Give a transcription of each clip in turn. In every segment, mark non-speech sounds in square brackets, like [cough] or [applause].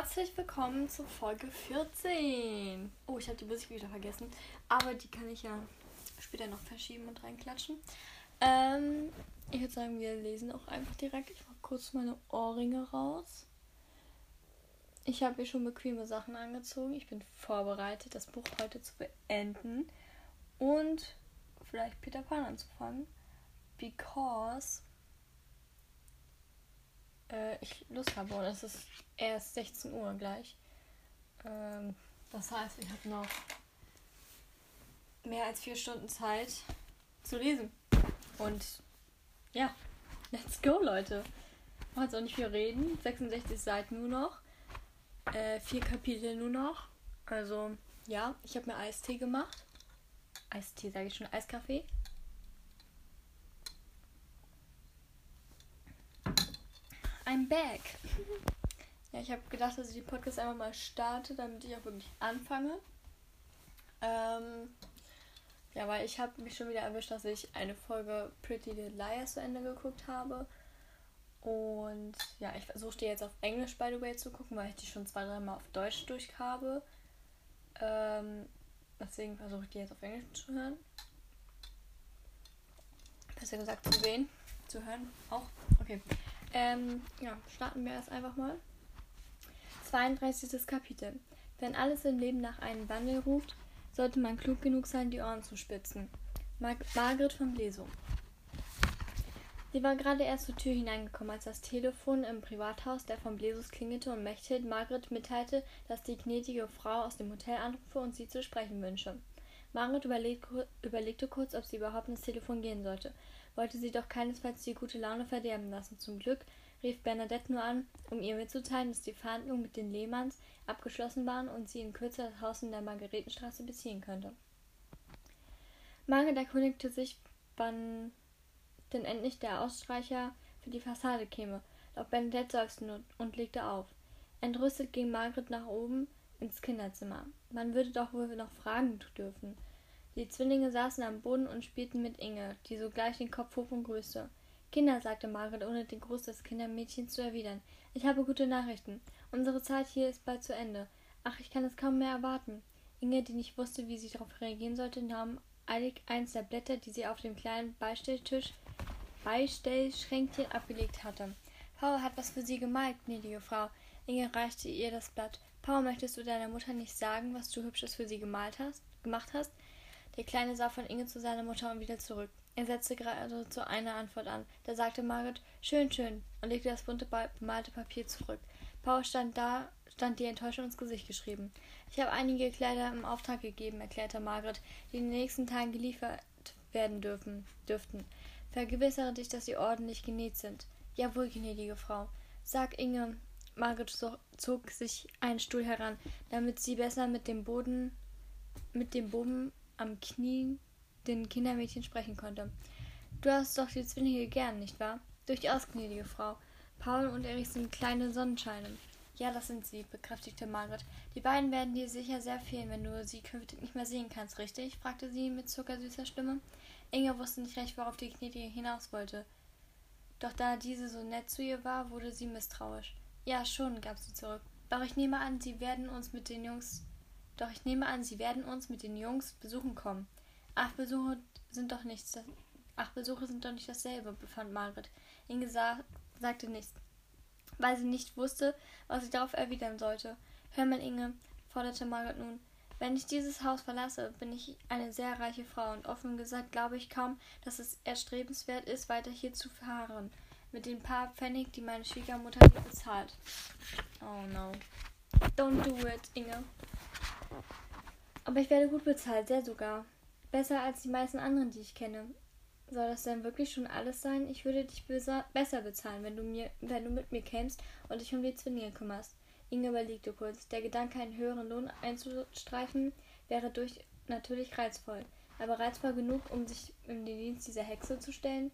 Herzlich willkommen zur Folge 14. Oh, ich habe die Musik wieder vergessen. Aber die kann ich ja später noch verschieben und reinklatschen. Ähm, ich würde sagen, wir lesen auch einfach direkt. Ich mache kurz meine Ohrringe raus. Ich habe hier schon bequeme Sachen angezogen. Ich bin vorbereitet, das Buch heute zu beenden. Und vielleicht Peter Pan anzufangen. Because äh, ich Lust habe. Und es ist erst 16 Uhr gleich. Ähm, das heißt, ich habe noch mehr als vier Stunden Zeit zu lesen. Und ja, let's go, Leute. Jetzt auch nicht viel reden. 66 Seiten nur noch. Äh, vier Kapitel nur noch. Also, ja, ich habe mir Eistee gemacht. Eistee, sage ich schon, Eiskaffee. I'm back. Ja, ich habe gedacht, dass ich die Podcast einfach mal starte, damit ich auch wirklich anfange. Ähm, ja, weil ich habe mich schon wieder erwischt, dass ich eine Folge Pretty Little Liars zu Ende geguckt habe. Und ja, ich versuche die jetzt auf Englisch, by the way, zu gucken, weil ich die schon zwei, dreimal auf Deutsch durch habe. Ähm, deswegen versuche ich die jetzt auf Englisch zu hören. Besser gesagt zu sehen. Zu hören auch. Okay. Ähm, ja, starten wir erst einfach mal. 32. Kapitel. Wenn alles im Leben nach einem Wandel ruft, sollte man klug genug sein, die Ohren zu spitzen. Mar Margret von Lesung. Sie war gerade erst zur Tür hineingekommen, als das Telefon im Privathaus der von Blesus klingelte und Mechthild Margret mitteilte, dass die gnädige Frau aus dem Hotel anrufe und sie zu sprechen wünsche. Margret überleg überlegte kurz, ob sie überhaupt ins Telefon gehen sollte wollte sie doch keinesfalls die gute Laune verderben lassen. Zum Glück rief Bernadette nur an, um ihr mitzuteilen, dass die Verhandlungen mit den Lehmanns abgeschlossen waren und sie in Kürze das Haus in der Margaretenstraße beziehen könnte. Margaret erkundigte sich, wann denn endlich der Ausstreicher für die Fassade käme, doch Bernadette seufzte und legte auf. Entrüstet ging Margaret nach oben ins Kinderzimmer. Man würde doch wohl noch fragen dürfen. Die Zwillinge saßen am Boden und spielten mit Inge, die sogleich den Kopf hob und grüßte. Kinder, sagte Margaret, ohne den Gruß des Kindermädchens zu erwidern, ich habe gute Nachrichten. Unsere Zeit hier ist bald zu Ende. Ach, ich kann es kaum mehr erwarten. Inge, die nicht wusste, wie sie darauf reagieren sollte, nahm eilig eins der Blätter, die sie auf dem kleinen Beistelltisch Beistellschränkchen abgelegt hatte. Paul hat was für Sie gemalt, gnädige Frau. Inge reichte ihr das Blatt. Paul, möchtest du deiner Mutter nicht sagen, was du Hübsches für sie gemalt hast, gemacht hast? Der Kleine sah von Inge zu seiner Mutter und wieder zurück. Er setzte gerade zu einer Antwort an. Da sagte Margaret, schön, schön, und legte das bunte bemalte Papier zurück. Paul stand da, stand die Enttäuschung ins Gesicht geschrieben. Ich habe einige Kleider im Auftrag gegeben, erklärte Margaret, die in den nächsten Tagen geliefert werden dürfen, dürften. Vergewissere dich, dass sie ordentlich genäht sind. Jawohl, gnädige Frau. Sag Inge, Margaret zog sich einen Stuhl heran, damit sie besser mit dem Boden, mit dem Boden am Knie den Kindermädchen sprechen konnte. Du hast doch die Zwillinge gern, nicht wahr? Durchaus, gnädige Frau. Paul und Erich sind kleine Sonnenscheine. Ja, das sind sie, bekräftigte Margaret. Die beiden werden dir sicher sehr fehlen, wenn du sie künftig nicht mehr sehen kannst, richtig? fragte sie mit zuckersüßer Stimme. Inge wusste nicht recht, worauf die Gnädige hinaus wollte. Doch da diese so nett zu ihr war, wurde sie misstrauisch. Ja, schon, gab sie zurück. Doch ich nehme an, sie werden uns mit den Jungs doch ich nehme an, Sie werden uns mit den Jungs besuchen kommen. Ach, Besuche sind doch nichts. Ach, Besuche sind doch nicht dasselbe, befand Margaret. Inge sah, sagte nichts, weil sie nicht wusste, was sie darauf erwidern sollte. Hör mal, Inge, forderte Margaret nun. Wenn ich dieses Haus verlasse, bin ich eine sehr reiche Frau und offen gesagt glaube ich kaum, dass es erstrebenswert ist, weiter hier zu fahren. Mit den paar Pfennig, die meine Schwiegermutter mir bezahlt. Oh no. Don't do it, Inge. Aber ich werde gut bezahlt, sehr sogar. Besser als die meisten anderen, die ich kenne. Soll das denn wirklich schon alles sein? Ich würde dich besser bezahlen, wenn du, mir, wenn du mit mir kämst und dich um die Zwillinge kümmerst. Inge überlegte kurz. Der Gedanke, einen höheren Lohn einzustreifen, wäre durch natürlich reizvoll. Aber reizvoll genug, um sich in den Dienst dieser Hexe zu stellen?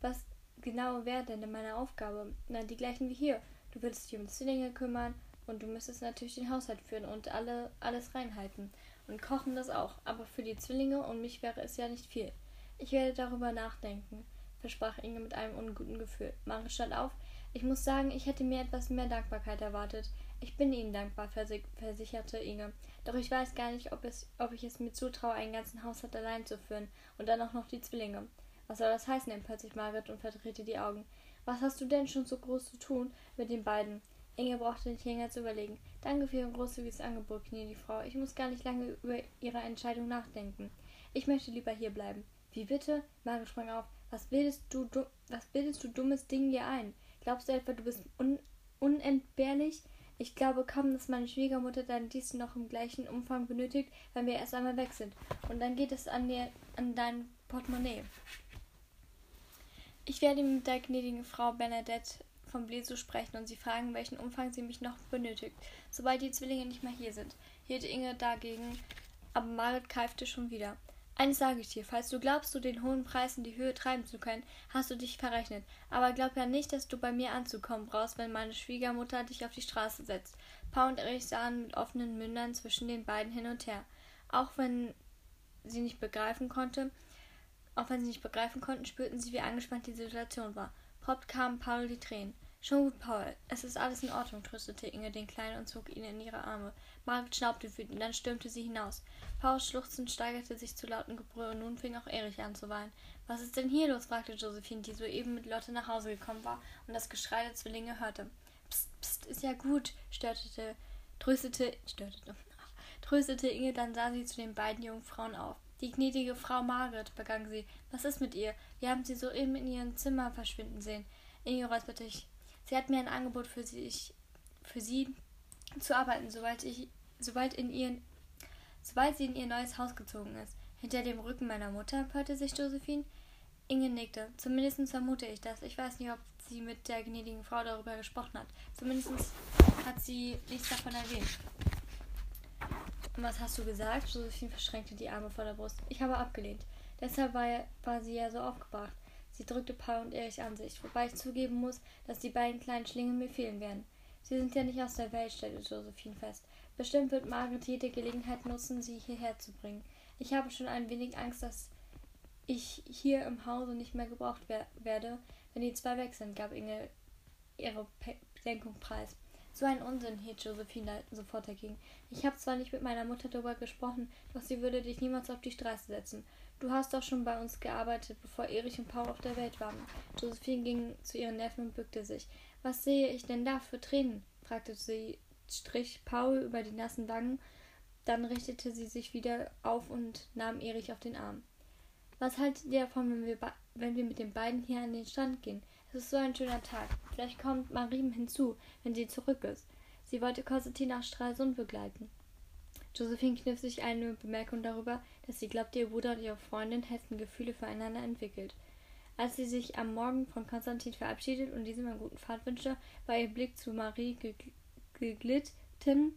Was genau wäre denn meine Aufgabe? Na, die gleichen wie hier. Du würdest dich um Zwillinge kümmern und du müsstest natürlich den Haushalt führen und alle, alles reinhalten. Und kochen das auch. Aber für die Zwillinge und mich wäre es ja nicht viel. Ich werde darüber nachdenken, versprach Inge mit einem unguten Gefühl. Maren stand auf. Ich muss sagen, ich hätte mir etwas mehr Dankbarkeit erwartet. Ich bin Ihnen dankbar, versicherte Inge. Doch ich weiß gar nicht, ob, es, ob ich es mir zutraue, einen ganzen Haushalt allein zu führen. Und dann auch noch die Zwillinge. Was soll das heißen? empört sich Margaret und verdrehte die Augen. Was hast du denn schon so groß zu tun mit den beiden? Inge brauchte nicht länger zu überlegen. Danke für Ihr großzügiges Angebot, knie die Frau. Ich muss gar nicht lange über Ihre Entscheidung nachdenken. Ich möchte lieber hier bleiben. Wie bitte? Margaret sprang auf. Was bildest du, was bildest du dummes Ding dir ein? Glaubst du etwa, du bist un unentbehrlich? Ich glaube kaum, dass meine Schwiegermutter deinen Dienst noch im gleichen Umfang benötigt, wenn wir erst einmal weg sind. Und dann geht es an, dir, an dein Portemonnaie. Ich werde mit der gnädigen Frau Bernadette von Blesu sprechen und sie fragen, welchen Umfang sie mich noch benötigt, sobald die Zwillinge nicht mehr hier sind, hielt Inge dagegen, aber Margaret keifte schon wieder. Eines sage ich dir, falls du glaubst, du den hohen Preis in die Höhe treiben zu können, hast du dich verrechnet. Aber glaub ja nicht, dass du bei mir anzukommen brauchst, wenn meine Schwiegermutter dich auf die Straße setzt. Paul und Erich sahen mit offenen Mündern zwischen den beiden hin und her. Auch wenn sie nicht begreifen konnte, auch wenn sie nicht begreifen konnten, spürten sie, wie angespannt die Situation war. Prompt kamen Paul die Tränen. Schon gut, Paul. Es ist alles in Ordnung, tröstete Inge den Kleinen und zog ihn in ihre Arme. Margaret schnaubte wütend, dann stürmte sie hinaus. Pauls Schluchzen steigerte sich zu lauten Gebrüll und nun fing auch Erich an zu weinen. Was ist denn hier los? fragte Josephine, die soeben mit Lotte nach Hause gekommen war und das Geschrei der Zwillinge hörte. Psst, psst, ist ja gut, störtete, tröstete, störtete, [laughs] tröstete Inge, dann sah sie zu den beiden jungen Frauen auf. Die gnädige Frau Margaret, begann sie. Was ist mit ihr? Wir haben sie soeben in ihrem Zimmer verschwinden sehen. Inge räusperte sich. Sie hat mir ein Angebot für sie, für sie zu arbeiten, sobald ich, sobald in ihren, sobald sie in ihr neues Haus gezogen ist. Hinter dem Rücken meiner Mutter, empörte sich Josephine. Inge nickte. Zumindest vermute ich das. Ich weiß nicht, ob sie mit der gnädigen Frau darüber gesprochen hat. Zumindest hat sie nichts davon erwähnt. Und was hast du gesagt? Josephine verschränkte die Arme vor der Brust. Ich habe abgelehnt. Deshalb war, war sie ja so aufgebracht. Sie drückte Paul und Erich an sich, wobei ich zugeben muss, dass die beiden kleinen Schlingel mir fehlen werden. Sie sind ja nicht aus der Welt, stellte Josephine fest. Bestimmt wird Margaret jede Gelegenheit nutzen, sie hierher zu bringen. Ich habe schon ein wenig Angst, dass ich hier im Hause nicht mehr gebraucht wer werde, wenn die zwei weg sind, gab Inge ihre Bedenkung preis. So ein Unsinn, hielt Josephine sofort dagegen. Ich habe zwar nicht mit meiner Mutter darüber gesprochen, doch sie würde dich niemals auf die Straße setzen. Du hast doch schon bei uns gearbeitet, bevor Erich und Paul auf der Welt waren. Josephine ging zu ihren Neffen und bückte sich. Was sehe ich denn da für Tränen? fragte sie, strich Paul über die nassen Wangen. Dann richtete sie sich wieder auf und nahm Erich auf den Arm. Was haltet ihr davon, wenn wir, wenn wir mit den beiden hier an den Strand gehen? Es ist so ein schöner Tag. Vielleicht kommt Marie hinzu, wenn sie zurück ist. Sie wollte Cosette nach Stralsund begleiten. Josephine kniff sich eine Bemerkung darüber, dass sie glaubte, ihr Bruder und ihre Freundin hätten Gefühle füreinander entwickelt. Als sie sich am Morgen von Konstantin verabschiedet und diesem einen guten Fahrt wünschte, war ihr Blick zu Marie geglitten,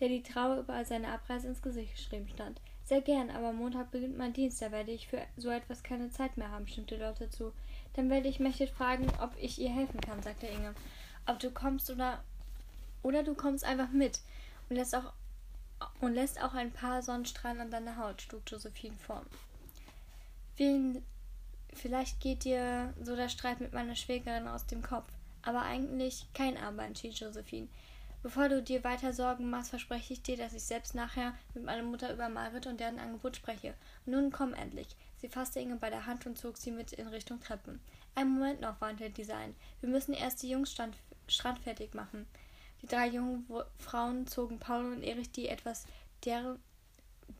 der die Trauer über seine Abreise ins Gesicht geschrieben stand. Sehr gern, aber Montag beginnt mein Dienst, da werde ich für so etwas keine Zeit mehr haben, stimmte Lotte zu. Dann werde ich Mechtet fragen, ob ich ihr helfen kann, sagte Inge. Ob du kommst oder oder du kommst einfach mit und lässt auch und lässt auch ein paar Sonnenstrahlen an deiner Haut, schlug Josephine vor. Vielleicht geht dir so der Streit mit meiner Schwägerin aus dem Kopf. Aber eigentlich kein Aber, entschied Josephine. Bevor du dir weiter Sorgen machst, verspreche ich dir, dass ich selbst nachher mit meiner Mutter über Margaret und deren Angebot spreche. Und nun komm endlich. Sie fasste Inge bei der Hand und zog sie mit in Richtung Treppen. Ein Moment noch, warnte dieser ein. Wir müssen erst die Jungs strandfertig machen. Die drei jungen Frauen zogen Paul und Erich die etwas der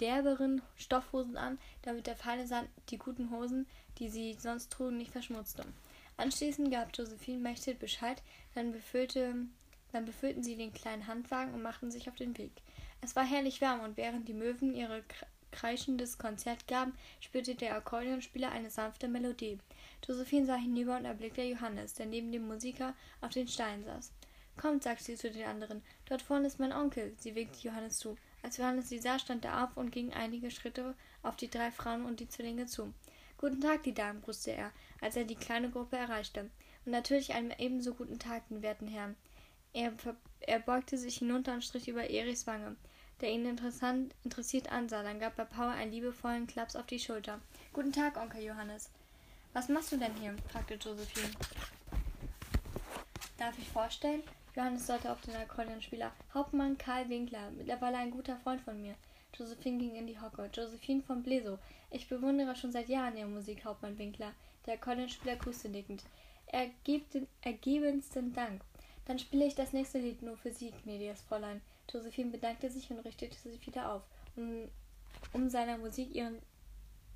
derberen Stoffhosen an, damit der feine Sand die guten Hosen, die sie sonst trugen, nicht verschmutzte. Anschließend gab Josephine Mechthild Bescheid, dann, befüllte, dann befüllten sie den kleinen Handwagen und machten sich auf den Weg. Es war herrlich warm und während die Möwen ihre kreischendes Konzert gaben, spürte der Akkordeonspieler eine sanfte Melodie. Josephine sah hinüber und erblickte Johannes, der neben dem Musiker auf den Steinen saß. Kommt, sagte sie zu den anderen. Dort vorne ist mein Onkel. Sie winkte Johannes zu. Als Johannes sie sah, stand er auf und ging einige Schritte auf die drei Frauen und die Zwillinge zu. Guten Tag, die Damen, grüßte er, als er die kleine Gruppe erreichte. Und natürlich einen ebenso guten Tag, den werten Herrn. Er, er beugte sich hinunter und strich über Erichs Wange, der ihn interessant, interessiert ansah. Dann gab er Paul einen liebevollen Klaps auf die Schulter. Guten Tag, Onkel Johannes. Was machst du denn hier? fragte Josephine. Darf ich vorstellen? Johannes deutete auf den Akkordeonspieler. Hauptmann Karl Winkler, mittlerweile ein guter Freund von mir. Josephine ging in die Hocke. Josephine von Bleso. Ich bewundere schon seit Jahren Ihre Musik, Hauptmann Winkler. Der Akkordeonspieler grüßte nickend. Ergebensten Dank. Dann spiele ich das nächste Lied nur für Sie, gnädiges Fräulein. Josephine bedankte sich und richtete sich wieder auf, um, um seiner Musik ihren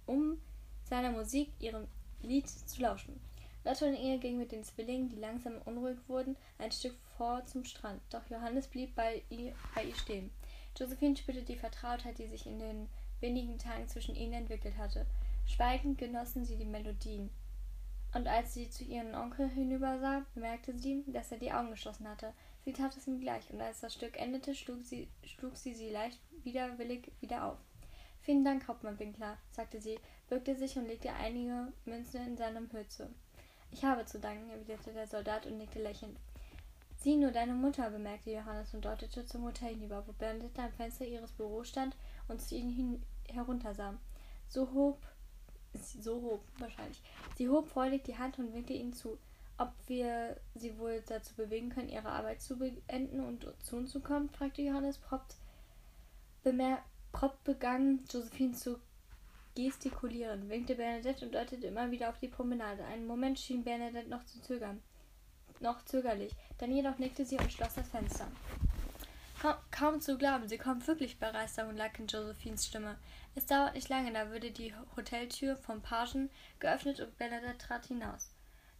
um seiner Musik ihrem Lied zu lauschen. Lotte und Inge gingen mit den Zwillingen, die langsam unruhig wurden, ein Stück vor zum Strand, doch Johannes blieb bei ihr, bei ihr stehen. Josephine spürte die Vertrautheit, die sich in den wenigen Tagen zwischen ihnen entwickelt hatte. Schweigend genossen sie die Melodien. Und als sie zu ihrem Onkel hinübersah, bemerkte sie, dass er die Augen geschlossen hatte. Sie tat es ihm gleich, und als das Stück endete, schlug sie, schlug sie sie leicht widerwillig wieder auf. Vielen Dank, Hauptmann Winkler, sagte sie, bückte sich und legte einige Münzen in seinem Hülse. Ich habe zu danken, erwiderte der Soldat und nickte lächelnd. Sieh nur deine Mutter, bemerkte Johannes und deutete zur Mutter hinüber, wo Bernadette am Fenster ihres Büros stand und zu ihnen hin heruntersah. So hob, so hob, wahrscheinlich. Sie hob freudig die Hand und winkte ihnen zu. Ob wir sie wohl dazu bewegen können, ihre Arbeit zu beenden und zu uns zu kommen? fragte Johannes prompt. Prompt begann Josephine zu gestikulieren, winkte Bernadette und deutete immer wieder auf die Promenade. Einen Moment schien Bernadette noch zu zögern. Noch zögerlich. Dann jedoch nickte sie und schloss das Fenster. Kaum, kaum zu glauben, sie kommt wirklich bei Begeisterung lag in Josephines Stimme. Es dauert nicht lange, da würde die Hoteltür vom Pagen geöffnet und Bernadette trat hinaus.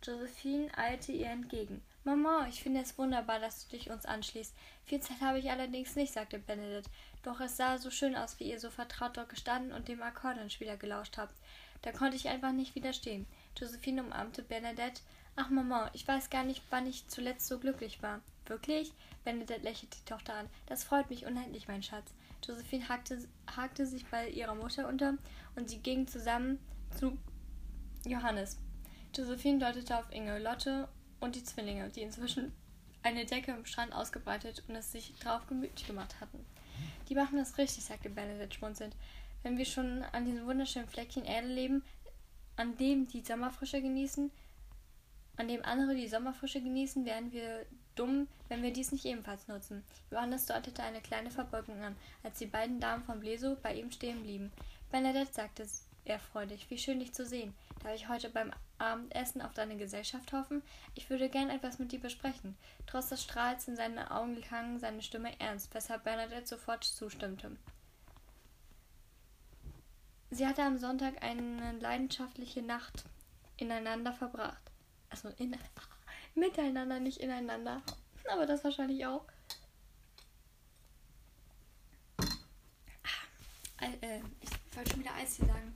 Josephine eilte ihr entgegen. Mama, ich finde es wunderbar, dass du dich uns anschließt. Viel Zeit habe ich allerdings nicht, sagte Benedikt. Doch es sah so schön aus, wie ihr so vertraut dort gestanden und dem Akkordeonspieler gelauscht habt. Da konnte ich einfach nicht widerstehen. Josephine umarmte Bernadette. Ach, Mama, ich weiß gar nicht, wann ich zuletzt so glücklich war. Wirklich? Bernadette lächelte die Tochter an. Das freut mich unendlich, mein Schatz. Josephine hakte, hakte sich bei ihrer Mutter unter und sie gingen zusammen zu Johannes. Josephine deutete auf Inge, Lotte und die Zwillinge, die inzwischen eine Decke am Strand ausgebreitet und es sich drauf gemütlich gemacht hatten. Die machen das richtig, sagte Bernadette schmunzelnd. Wenn wir schon an diesem wunderschönen Fleckchen Erde leben, an dem die Sommerfrische genießen, an dem andere die Sommerfrische genießen, wären wir dumm, wenn wir dies nicht ebenfalls nutzen. Johannes deutete eine kleine Verbeugung an, als die beiden Damen von Bleso bei ihm stehen blieben. Bernadette sagte er freudig, wie schön dich zu sehen. Darf ich heute beim Abendessen auf deine Gesellschaft hoffen? Ich würde gern etwas mit dir besprechen. Trotz des Strahls in seinen Augen klang seine Stimme ernst, weshalb Bernadette sofort zustimmte. Sie hatte am Sonntag eine leidenschaftliche Nacht ineinander verbracht. Also in, miteinander, nicht ineinander. Aber das wahrscheinlich auch. Ah, äh, ich wollte schon wieder Eis hier sagen.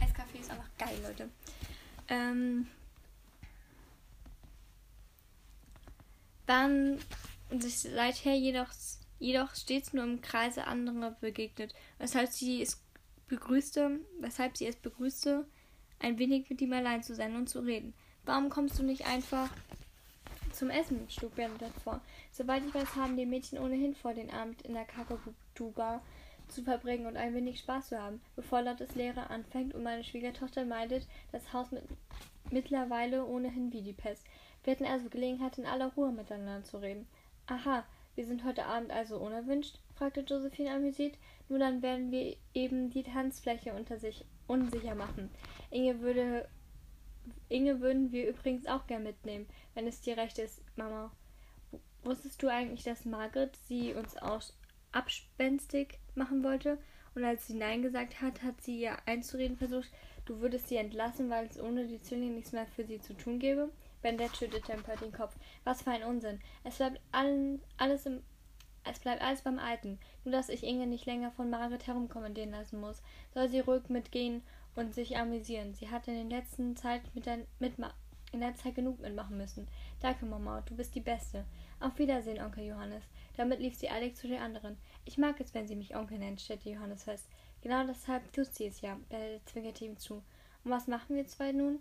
Eiskaffee ist einfach geil, Leute. Ähm, dann sich seither jedoch, jedoch stets nur im Kreise anderer begegnet, weshalb sie es begrüßte, weshalb sie es begrüßte, ein wenig mit ihm allein zu sein und zu reden. Warum kommst du nicht einfach zum Essen? schlug Bernadette vor. Soweit ich weiß, haben die Mädchen ohnehin vor, den Abend in der Kakadu-Bar zu verbringen und ein wenig Spaß zu haben, bevor Lottes Lehre anfängt und meine Schwiegertochter meidet das Haus mit mittlerweile ohnehin wie die Pest. Wir hatten also Gelegenheit, in aller Ruhe miteinander zu reden. Aha, wir sind heute Abend also unerwünscht? fragte Josephine amüsiert. Nur dann werden wir eben die Tanzfläche unter sich unsicher machen. Inge würde Inge würden wir übrigens auch gern mitnehmen, wenn es dir recht ist, Mama. Wusstest du eigentlich, dass Margaret sie uns auch abspenstig machen wollte? Und als sie Nein gesagt hat, hat sie ihr einzureden versucht, du würdest sie entlassen, weil es ohne die Zwillinge nichts mehr für sie zu tun gäbe? Bendett schüttelte empört den Kopf. Was für ein Unsinn. Es bleibt allen, alles im es bleibt alles beim Alten, nur dass ich Inge nicht länger von Margaret herumkommandieren lassen muss. Soll sie ruhig mitgehen und sich amüsieren. Sie hat in der letzten Zeit mit der, mitma in der Zeit genug mitmachen müssen. Danke, Mama, du bist die Beste. Auf Wiedersehen, Onkel Johannes. Damit lief sie eilig zu den anderen. Ich mag es, wenn sie mich Onkel nennt, stellte Johannes fest. Genau deshalb tut sie es ja, Belle zwinkerte ihm zu. Und was machen wir zwei nun?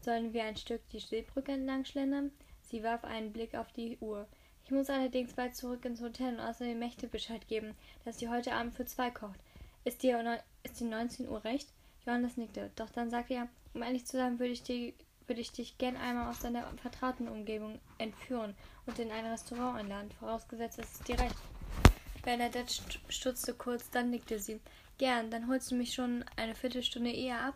Sollen wir ein Stück die Stillbrücke entlang schlendern? Sie warf einen Blick auf die Uhr. Ich muss allerdings bald zurück ins Hotel und außerdem Mächte Bescheid geben, dass sie heute Abend für zwei kocht. Ist dir, ist dir 19 Uhr recht? Johannes nickte. Doch dann sagte er, um ehrlich zu sein, würde ich, dir, würde ich dich gern einmal aus deiner vertrauten Umgebung entführen und in ein Restaurant einladen, vorausgesetzt es ist dir recht. Bernadette stutzte kurz, dann nickte sie. Gern, dann holst du mich schon eine Viertelstunde eher ab?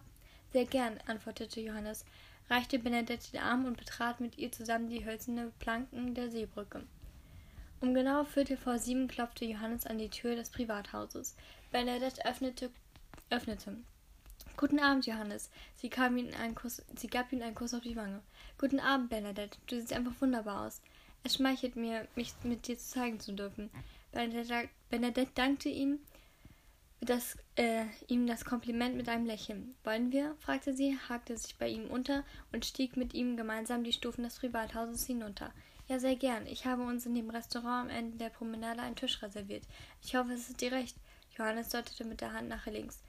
Sehr gern, antwortete Johannes, reichte Bernadette den Arm und betrat mit ihr zusammen die hölzerne Planken der Seebrücke. Um genau Viertel vor sieben klopfte Johannes an die Tür des Privathauses. Bernadette öffnete, öffnete. Guten Abend, Johannes. Sie, Kuss, sie gab ihm einen Kuss auf die Wange. Guten Abend, Bernadette. Du siehst einfach wunderbar aus. Es schmeichelt mir, mich mit dir zeigen zu dürfen. Bernadette, Bernadette dankte ihm das, äh, ihm das Kompliment mit einem Lächeln. Wollen wir? fragte sie, hakte sich bei ihm unter und stieg mit ihm gemeinsam die Stufen des Privathauses hinunter. Ja, sehr gern. Ich habe uns in dem Restaurant am Ende der Promenade einen Tisch reserviert. Ich hoffe, es ist dir recht. Johannes deutete mit der Hand nach links.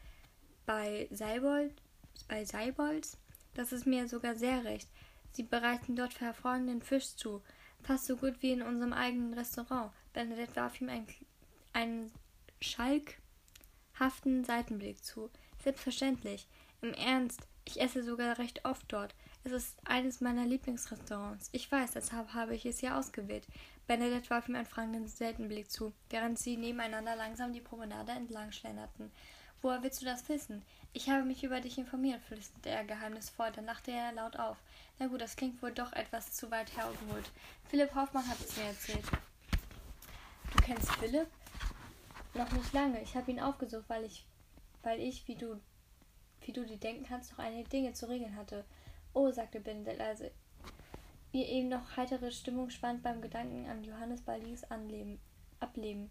Bei Seibold, bei Seibolds? Das ist mir sogar sehr recht. Sie bereiten dort hervorragenden Fisch zu. Fast so gut wie in unserem eigenen Restaurant. Bernadette warf ihm einen, einen schalkhaften Seitenblick zu. Selbstverständlich. Im Ernst, ich esse sogar recht oft dort. Es ist eines meiner Lieblingsrestaurants. Ich weiß, deshalb habe ich es ja ausgewählt. Bernadette warf ihm einen fragenden Seitenblick zu, während sie nebeneinander langsam die Promenade entlang schlenderten. Woher willst du das wissen? Ich habe mich über dich informiert, flüsterte er geheimnisvoll, dann lachte er laut auf. Na gut, das klingt wohl doch etwas zu weit hergeholt. Philipp Hoffmann hat es mir erzählt. Du kennst Philipp? Noch nicht lange. Ich habe ihn aufgesucht, weil ich, weil ich, wie du, wie du dir denken kannst, noch einige Dinge zu regeln hatte. Oh, sagte Benedett leise. Ihr eben noch heitere Stimmung spannt beim Gedanken an Johannes Balis Anleben, Ableben.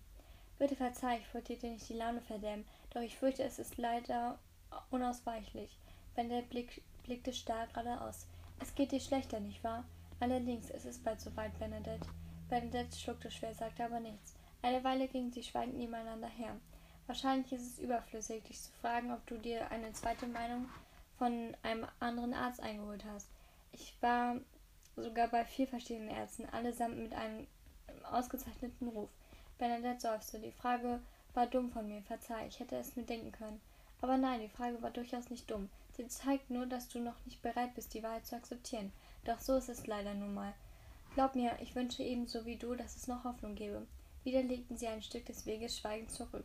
Bitte verzeih, ich wollte dir nicht die Laune verderben, doch ich fürchte, es ist leider unausweichlich. Benedett blick, blickte starr geradeaus. Es geht dir schlechter, nicht wahr? Allerdings, es ist bald soweit, Benedett. Benedett schluckte schwer, sagte aber nichts. Eine Weile gingen sie schweigend nebeneinander her. Wahrscheinlich ist es überflüssig, dich zu fragen, ob du dir eine zweite Meinung von einem anderen Arzt eingeholt hast. Ich war sogar bei vier verschiedenen Ärzten, allesamt mit einem ausgezeichneten Ruf. Bernadette seufzte. Die Frage war dumm von mir, verzeih, ich hätte es mir denken können. Aber nein, die Frage war durchaus nicht dumm. Sie zeigt nur, dass du noch nicht bereit bist, die Wahrheit zu akzeptieren. Doch so ist es leider nun mal. Glaub mir, ich wünsche ebenso wie du, dass es noch Hoffnung gebe. Wieder legten sie ein Stück des Weges schweigend zurück.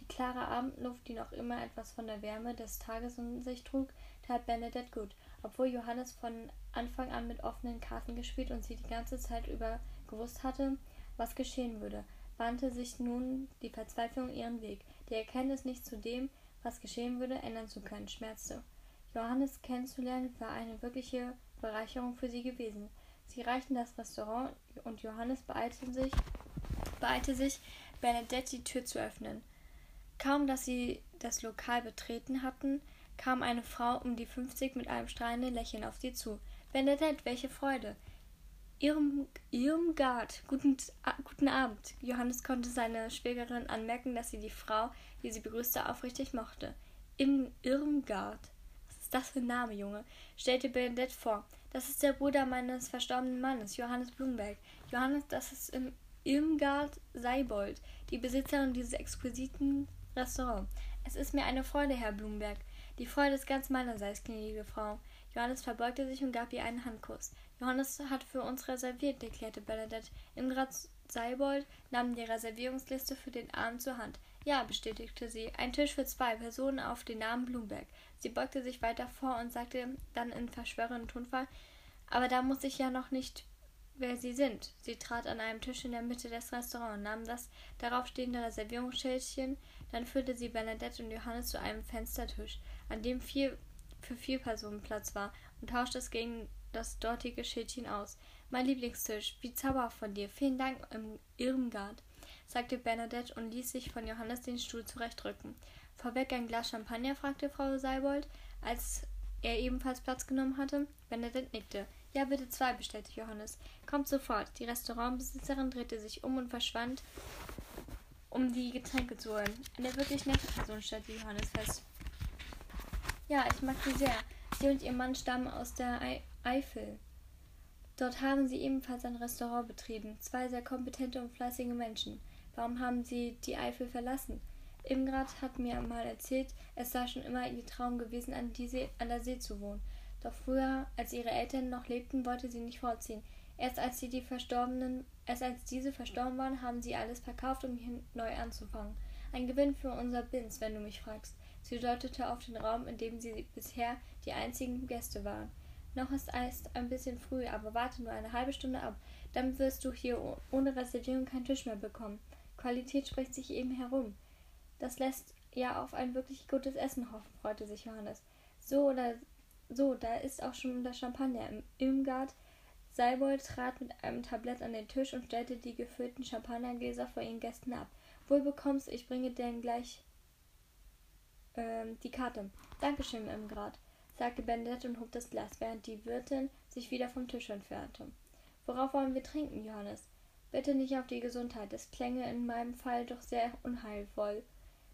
Die klare Abendluft, die noch immer etwas von der Wärme des Tages in sich trug, tat Bernadette gut, obwohl Johannes von Anfang an mit offenen Karten gespielt und sie die ganze Zeit über gewusst hatte, was geschehen würde, bahnte sich nun die Verzweiflung ihren Weg. Die Erkenntnis, nicht zu dem, was geschehen würde, ändern zu können, schmerzte. Johannes kennenzulernen war eine wirkliche Bereicherung für sie gewesen. Sie erreichten das Restaurant und Johannes beeilte sich, beeilte sich, Bernadette die Tür zu öffnen. Kaum, dass sie das Lokal betreten hatten, kam eine Frau um die fünfzig mit einem strahlenden Lächeln auf sie zu. Bernadette, welche Freude! Irm, Irmgard, guten, guten Abend. Johannes konnte seine Schwägerin anmerken, dass sie die Frau, die sie begrüßte, aufrichtig mochte. Im, Irmgard. Was ist das für ein Name, Junge? stellte Bernadette vor. Das ist der Bruder meines verstorbenen Mannes, Johannes Blumberg. Johannes, das ist im Irmgard Seibold, die Besitzerin dieses exquisiten Restaurants. Es ist mir eine Freude, Herr Blumberg. Die Freude ist ganz meinerseits, gnädige Frau. Johannes verbeugte sich und gab ihr einen Handkuss. Johannes hat für uns reserviert, erklärte Bernadette. Ingrid Seibold nahm die Reservierungsliste für den Abend zur Hand. Ja, bestätigte sie. Ein Tisch für zwei Personen auf den Namen Blumberg. Sie beugte sich weiter vor und sagte dann in verschwörendem Tonfall, aber da muss ich ja noch nicht wer sie sind. Sie trat an einem Tisch in der Mitte des Restaurants, nahm das darauf stehende Reservierungsschildchen, dann führte sie Bernadette und Johannes zu einem Fenstertisch, an dem vier, für vier Personen Platz war, und tauschte es gegen das dortige Schildchen aus. Mein Lieblingstisch, wie zauberhaft von dir. Vielen Dank, im Irmgard, sagte Bernadette und ließ sich von Johannes den Stuhl zurechtrücken. Vorweg ein Glas Champagner? fragte Frau Seibold, als er ebenfalls Platz genommen hatte. Bernadette nickte. Ja, bitte zwei, bestellte Johannes. Kommt sofort. Die Restaurantbesitzerin drehte sich um und verschwand, um die Getränke zu holen. Eine wirklich nette Person, stellte Johannes fest. Ja, ich mag sie sehr. Sie und ihr Mann stammen aus der Eifel. Dort haben sie ebenfalls ein Restaurant betrieben. Zwei sehr kompetente und fleißige Menschen. Warum haben sie die Eifel verlassen? Irmgard hat mir mal erzählt, es sei schon immer ihr Traum gewesen, an, See, an der See zu wohnen. Doch früher, als ihre Eltern noch lebten, wollte sie nicht vorziehen. Erst als sie die Verstorbenen, erst als diese verstorben waren, haben sie alles verkauft, um hier neu anzufangen. Ein Gewinn für unser Bins, wenn du mich fragst. Sie deutete auf den Raum, in dem sie bisher die einzigen Gäste waren. Noch ist es ein bisschen früh, aber warte nur eine halbe Stunde ab. Dann wirst du hier ohne Reservierung keinen Tisch mehr bekommen. Qualität spricht sich eben herum. Das lässt ja auf ein wirklich gutes Essen hoffen, freute sich Johannes. So oder so, da ist auch schon das Champagner. Im Irmgard Seibold trat mit einem Tablett an den Tisch und stellte die gefüllten Champagnergläser vor ihren Gästen ab. Wohl bekommst, ich bringe dir gleich ähm, die Karte. Dankeschön, Irmgard, sagte Bernadette und hob das Glas, während die Wirtin sich wieder vom Tisch entfernte. Worauf wollen wir trinken, Johannes? Bitte nicht auf die Gesundheit. Es klänge in meinem Fall doch sehr unheilvoll.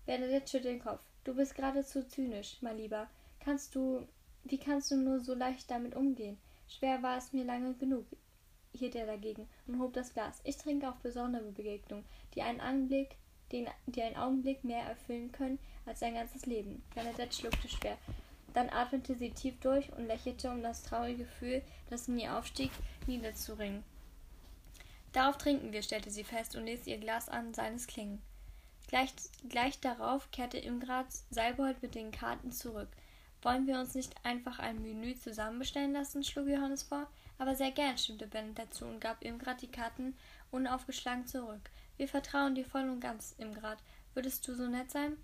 Bernadette schüttelt den Kopf. Du bist geradezu zynisch, mein Lieber. Kannst du wie kannst du nur so leicht damit umgehen? Schwer war es mir lange genug, hielt er dagegen und hob das Glas. Ich trinke auf besondere Begegnungen, die einen Anblick, den, die einen Augenblick mehr erfüllen können als ein ganzes Leben. Bernadette schluckte schwer. Dann atmete sie tief durch und lächelte, um das traurige Gefühl, das in ihr aufstieg, niederzuringen. Darauf trinken wir, stellte sie fest und ließ ihr Glas an seines klingen. Gleich, gleich darauf kehrte Imgrad Seibold mit den Karten zurück. Wollen wir uns nicht einfach ein Menü zusammenbestellen lassen? schlug Johannes vor. Aber sehr gern, stimmte Ben dazu und gab Imgrad die Karten unaufgeschlagen zurück. Wir vertrauen dir voll und ganz, Imgrad. Würdest du so nett sein?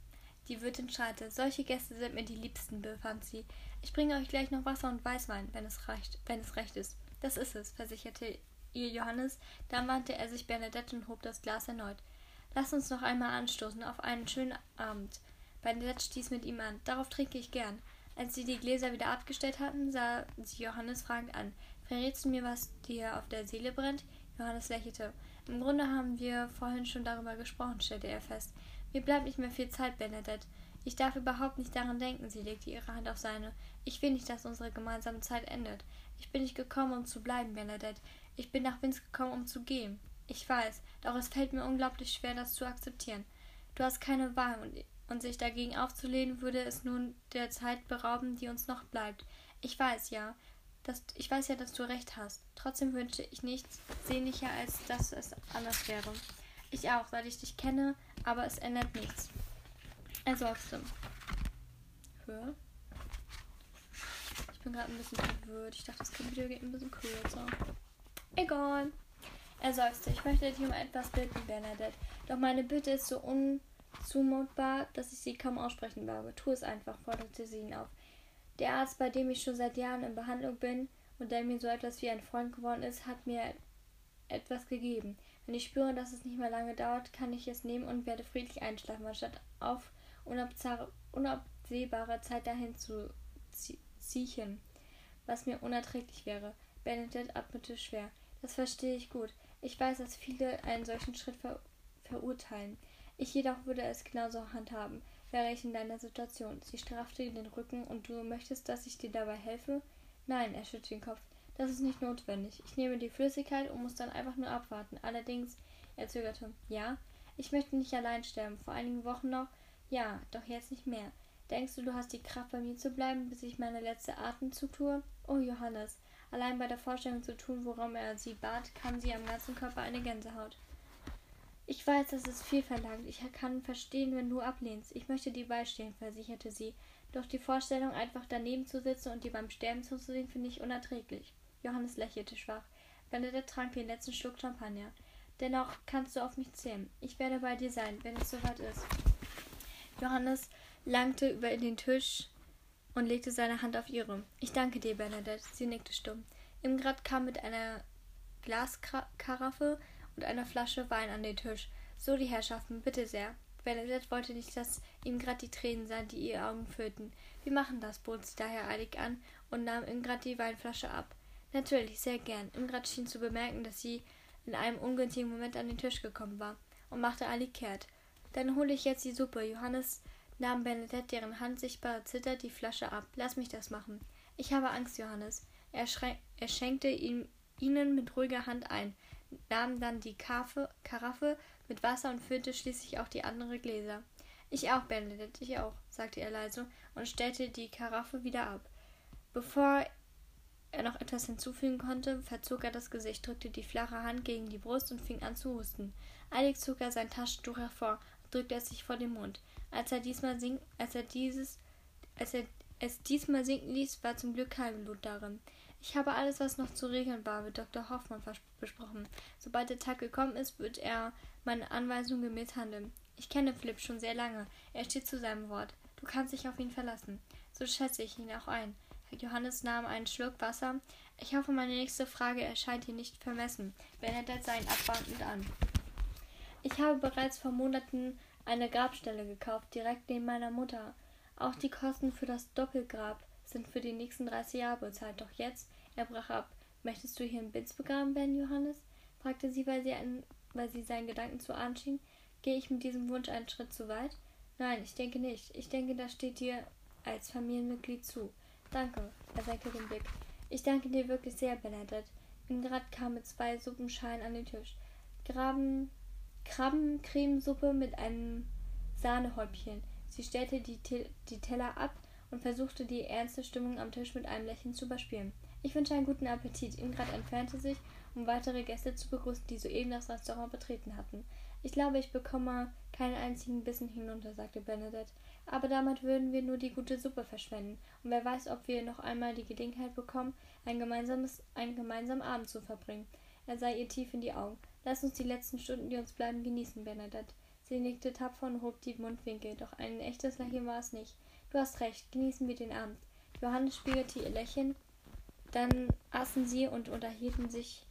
Die Wirtin strahlte. Solche Gäste sind mir die liebsten, befand sie. Ich bringe euch gleich noch Wasser und Weißwein, wenn es reicht, wenn es recht ist. Das ist es, versicherte ihr Johannes. Dann wandte er sich Bernadette und hob das Glas erneut. Lass uns noch einmal anstoßen auf einen schönen Abend. Bernadette stieß mit ihm an. Darauf trinke ich gern. Als sie die Gläser wieder abgestellt hatten, sah sie Johannes fragend an. Verrätst du mir, was dir auf der Seele brennt? Johannes lächelte. Im Grunde haben wir vorhin schon darüber gesprochen, stellte er fest. Mir bleibt nicht mehr viel Zeit, Bernadette. Ich darf überhaupt nicht daran denken, sie legte ihre Hand auf seine. Ich will nicht, dass unsere gemeinsame Zeit endet. Ich bin nicht gekommen, um zu bleiben, Bernadette. Ich bin nach Vince gekommen, um zu gehen. Ich weiß, doch es fällt mir unglaublich schwer, das zu akzeptieren. Du hast keine Wahl und und sich dagegen aufzulehnen, würde es nun der Zeit berauben, die uns noch bleibt. Ich weiß ja, dass, ich weiß ja, dass du recht hast. Trotzdem wünsche ich nichts sehnlicher, als dass es anders wäre. Ich auch, seit ich dich kenne, aber es ändert nichts. Er seufzte. Hör. Ich bin gerade ein bisschen verwirrt. Ich dachte, das Video geht ein bisschen kürzer. Egal. Er seufzte. Ich möchte dich um etwas bitten, Bernadette. Doch meine Bitte ist so un zumutbar, dass ich sie kaum aussprechen wage. Tu es einfach, forderte sie ihn auf. Der Arzt, bei dem ich schon seit Jahren in Behandlung bin und der mir so etwas wie ein Freund geworden ist, hat mir etwas gegeben. Wenn ich spüre, dass es nicht mehr lange dauert, kann ich es nehmen und werde friedlich einschlafen, anstatt auf unabsehbare Zeit dahin zu ziehen, was mir unerträglich wäre. Benedikt atmete schwer. Das verstehe ich gut. Ich weiß, dass viele einen solchen Schritt ver verurteilen. Ich jedoch würde es genauso handhaben, wäre ich in deiner Situation. Sie straffte den Rücken und du möchtest, dass ich dir dabei helfe? Nein, er schüttelte den Kopf. Das ist nicht notwendig. Ich nehme die Flüssigkeit und muss dann einfach nur abwarten. Allerdings, er zögerte. Ja? Ich möchte nicht allein sterben. Vor einigen Wochen noch? Ja, doch jetzt nicht mehr. Denkst du, du hast die Kraft, bei mir zu bleiben, bis ich meine letzte Atemzug tue? Oh, Johannes. Allein bei der Vorstellung zu tun, worum er sie bat, kam sie am ganzen Körper eine Gänsehaut. Ich weiß, das ist viel verlangt. Ich kann verstehen, wenn du ablehnst. Ich möchte dir beistehen, versicherte sie. Doch die Vorstellung, einfach daneben zu sitzen und dir beim Sterben zuzusehen, finde ich unerträglich. Johannes lächelte schwach. Bernadette trank den letzten Schluck Champagner. Dennoch kannst du auf mich zählen. Ich werde bei dir sein, wenn es soweit ist. Johannes langte über den Tisch und legte seine Hand auf ihre. Ich danke dir, Bernadette. Sie nickte stumm. Imgrad kam mit einer Glaskaraffe und einer Flasche Wein an den Tisch. So, die Herrschaften, bitte sehr. Bernadette wollte nicht, dass ihm die Tränen sahen, die ihr Augen füllten. Wir machen das, bot sie daher eilig an und nahm Ingrid die Weinflasche ab. Natürlich, sehr gern. Ingrid schien zu bemerken, dass sie in einem ungünstigen Moment an den Tisch gekommen war und machte eilig kehrt. Dann hole ich jetzt die Suppe. Johannes nahm Bernadette, deren Hand sichtbar zittert, die Flasche ab. Lass mich das machen. Ich habe Angst, Johannes. Er, er schenkte ihm, ihnen mit ruhiger Hand ein nahm dann die Karaffe, Karaffe mit Wasser und füllte schließlich auch die anderen Gläser. Ich auch, Benedikt, ich auch, sagte er leise und stellte die Karaffe wieder ab. Bevor er noch etwas hinzufügen konnte, verzog er das Gesicht, drückte die flache Hand gegen die Brust und fing an zu husten. Eilig zog er sein Taschentuch hervor und drückte es sich vor den Mund. Als er diesmal sing als er dieses, als er es diesmal sinken ließ, war zum Glück kein Blut darin. Ich habe alles, was noch zu regeln war, mit Dr. Hoffmann besprochen. Sobald der Tag gekommen ist, wird er meine Anweisungen gemäß handeln. Ich kenne Philipp schon sehr lange. Er steht zu seinem Wort. Du kannst dich auf ihn verlassen. So schätze ich ihn auch ein. Johannes nahm einen Schluck Wasser. Ich hoffe, meine nächste Frage erscheint ihn nicht vermessen. Bernadette sah ihn abwartend an. Ich habe bereits vor Monaten eine Grabstelle gekauft, direkt neben meiner Mutter. Auch die Kosten für das Doppelgrab sind für die nächsten 30 Jahre bezahlt. Doch jetzt, er brach ab. Möchtest du hier in Binz begraben werden, Johannes? fragte sie, weil sie, einen, weil sie seinen Gedanken zu ahnen schien. Gehe ich mit diesem Wunsch einen Schritt zu weit? Nein, ich denke nicht. Ich denke, das steht dir als Familienmitglied zu. Danke, er senkte den Blick. Ich danke dir wirklich sehr, Bernadette. Ingrid kam mit zwei Suppenschalen an den Tisch. Graben, Krabbencremesuppe mit einem Sahnehäubchen. Sie stellte die, die Teller ab und versuchte die ernste Stimmung am Tisch mit einem Lächeln zu überspielen. Ich wünsche einen guten Appetit. Ingrid entfernte sich, um weitere Gäste zu begrüßen, die soeben das Restaurant betreten hatten. Ich glaube, ich bekomme keinen einzigen Bissen hinunter, sagte Bernadette. Aber damit würden wir nur die gute Suppe verschwenden. Und wer weiß, ob wir noch einmal die Gelegenheit bekommen, ein gemeinsames, einen gemeinsamen Abend zu verbringen. Er sah ihr tief in die Augen. Lass uns die letzten Stunden, die uns bleiben, genießen, Bernadette. Sie nickte tapfer und hob die Mundwinkel, doch ein echtes Lächeln war es nicht. Du hast recht, genießen wir den Abend. Johannes spiegelte ihr Lächeln. Dann aßen sie und unterhielten sich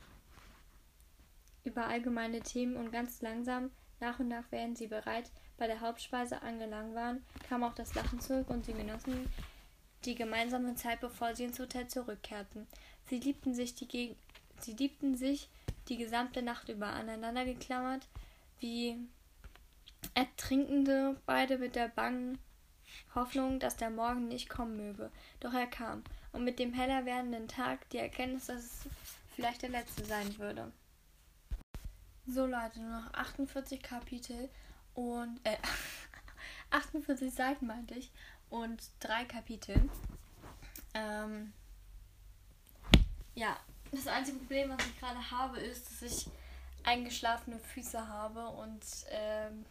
über allgemeine Themen und ganz langsam, nach und nach, während sie bereit bei der Hauptspeise angelangt waren, kam auch das Lachen zurück und sie genossen die gemeinsame Zeit, bevor sie ins Hotel zurückkehrten. Sie liebten sich die, Geg sie liebten sich die gesamte Nacht über aneinander geklammert, wie Ertrinkende, beide mit der bangen Hoffnung, dass der Morgen nicht kommen möge. Doch er kam, und mit dem heller werdenden Tag die Erkenntnis, dass es vielleicht der letzte sein würde. So Leute, nur noch 48 Kapitel und äh, [laughs] 48 Seiten meinte ich und drei Kapitel. Ähm, ja, das einzige Problem, was ich gerade habe, ist, dass ich eingeschlafene Füße habe und ähm,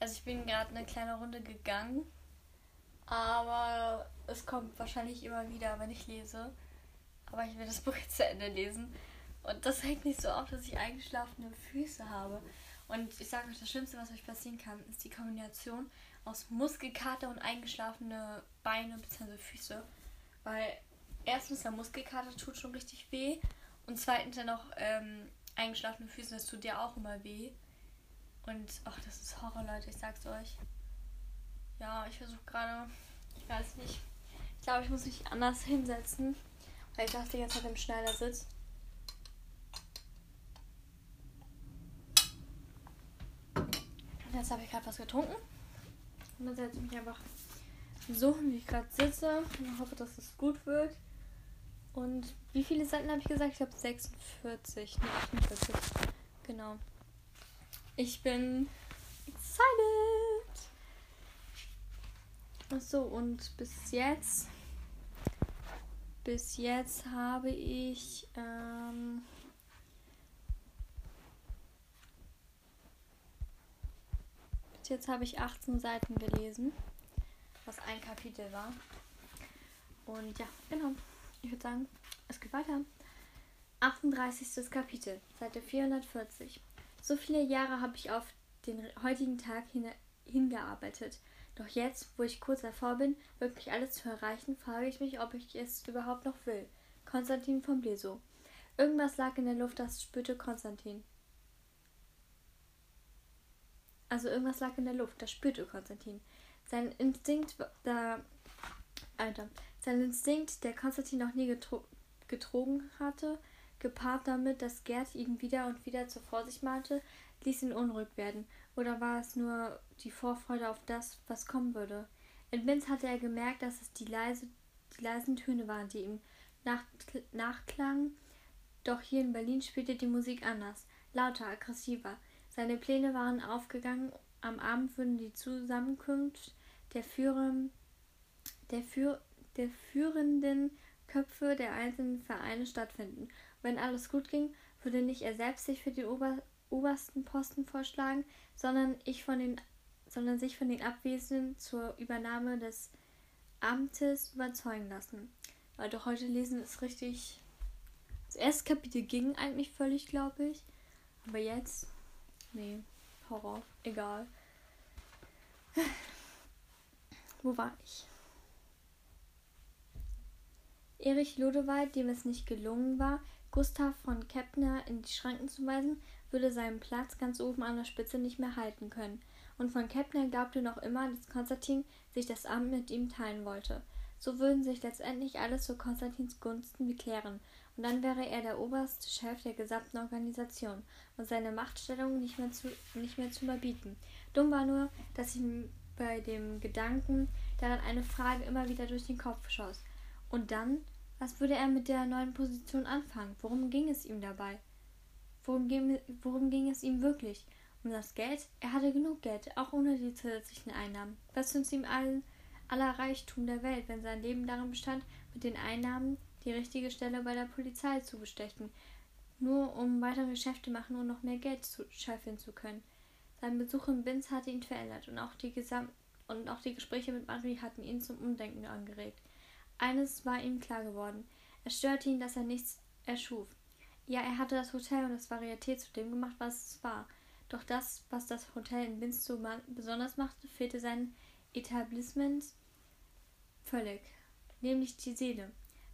also ich bin gerade eine kleine Runde gegangen, aber es kommt wahrscheinlich immer wieder, wenn ich lese. Aber ich will das Buch jetzt zu Ende lesen. Und das hängt nicht so auf, dass ich eingeschlafene Füße habe. Und ich sage euch, das Schlimmste, was euch passieren kann, ist die Kombination aus Muskelkater und eingeschlafene Beine bzw. Füße. Weil erstens der Muskelkater tut schon richtig weh. Und zweitens dann noch ähm, eingeschlafene Füße, das tut ja auch immer weh. Und ach, das ist Horror, Leute, ich sag's euch. Ja, ich versuche gerade, ich weiß nicht. Ich glaube, ich muss mich anders hinsetzen, weil ich dachte ganze Zeit im Schneidersitz. Jetzt habe ich gerade was getrunken. Und dann setze ich mich einfach so, wie ich gerade sitze. Und hoffe, dass es gut wird. Und wie viele Seiten habe ich gesagt? Ich glaube 46, ne 48. Genau. Ich bin excited. Achso, und bis jetzt. Bis jetzt habe ich. Ähm, bis jetzt habe ich 18 Seiten gelesen. Was ein Kapitel war. Und ja, genau. Ich würde sagen, es geht weiter. 38. Kapitel, Seite 440. So viele Jahre habe ich auf den heutigen Tag hin hingearbeitet. Doch jetzt, wo ich kurz davor bin, wirklich alles zu erreichen, frage ich mich, ob ich es überhaupt noch will. Konstantin von Bleso. Irgendwas lag in der Luft, das spürte Konstantin. Also irgendwas lag in der Luft, das spürte Konstantin. Sein Instinkt, da, Alter, sein Instinkt, der Konstantin noch nie getro getrogen hatte, gepaart damit, dass Gerd ihn wieder und wieder zur Vorsicht mahnte, ließ ihn unruhig werden. Oder war es nur die Vorfreude auf das, was kommen würde? In Vince hatte er gemerkt, dass es die, leise, die leisen Töne waren, die ihm nach, nachklangen. Doch hier in Berlin spielte die Musik anders, lauter, aggressiver. Seine Pläne waren aufgegangen. Am Abend würden die Zusammenkunft der, Führer, der, Führ, der führenden Köpfe der einzelnen Vereine stattfinden. wenn alles gut ging, würde nicht er selbst sich für den Ober obersten Posten vorschlagen, sondern, ich von den, sondern sich von den Abwesenden zur Übernahme des Amtes überzeugen lassen. Leute, heute lesen ist richtig. Das erste Kapitel ging eigentlich völlig, glaube ich. Aber jetzt. Nee, Horror. Egal. Wo war ich? Erich Lodewald, dem es nicht gelungen war, Gustav von Kepner in die Schranken zu weisen, würde seinen Platz ganz oben an der Spitze nicht mehr halten können. Und von Kepner glaubte noch immer, dass Konstantin sich das Amt mit ihm teilen wollte. So würden sich letztendlich alles zu Konstantins Gunsten beklären, und dann wäre er der oberste Chef der gesamten Organisation und seine Machtstellung nicht mehr zu, nicht mehr zu überbieten. Dumm war nur, dass ihm bei dem Gedanken daran eine Frage immer wieder durch den Kopf schoss. Und dann, was würde er mit der neuen Position anfangen? Worum ging es ihm dabei? Worum ging, worum ging es ihm wirklich? Um das Geld? Er hatte genug Geld, auch ohne die zusätzlichen Einnahmen. Was nützt ihm allen aller Reichtum der Welt, wenn sein Leben darin bestand, mit den Einnahmen die richtige Stelle bei der Polizei zu bestechen, nur um weitere Geschäfte machen und noch mehr Geld zu scheffeln zu können. Sein Besuch in Binz hatte ihn verändert und auch die Gesam und auch die Gespräche mit Marie hatten ihn zum Umdenken angeregt. Eines war ihm klar geworden. Es störte ihn, dass er nichts erschuf. Ja, er hatte das Hotel und das Varieté zu dem gemacht, was es war. Doch das, was das Hotel in Binz so besonders machte, fehlte sein Etablissement völlig, nämlich die Seele.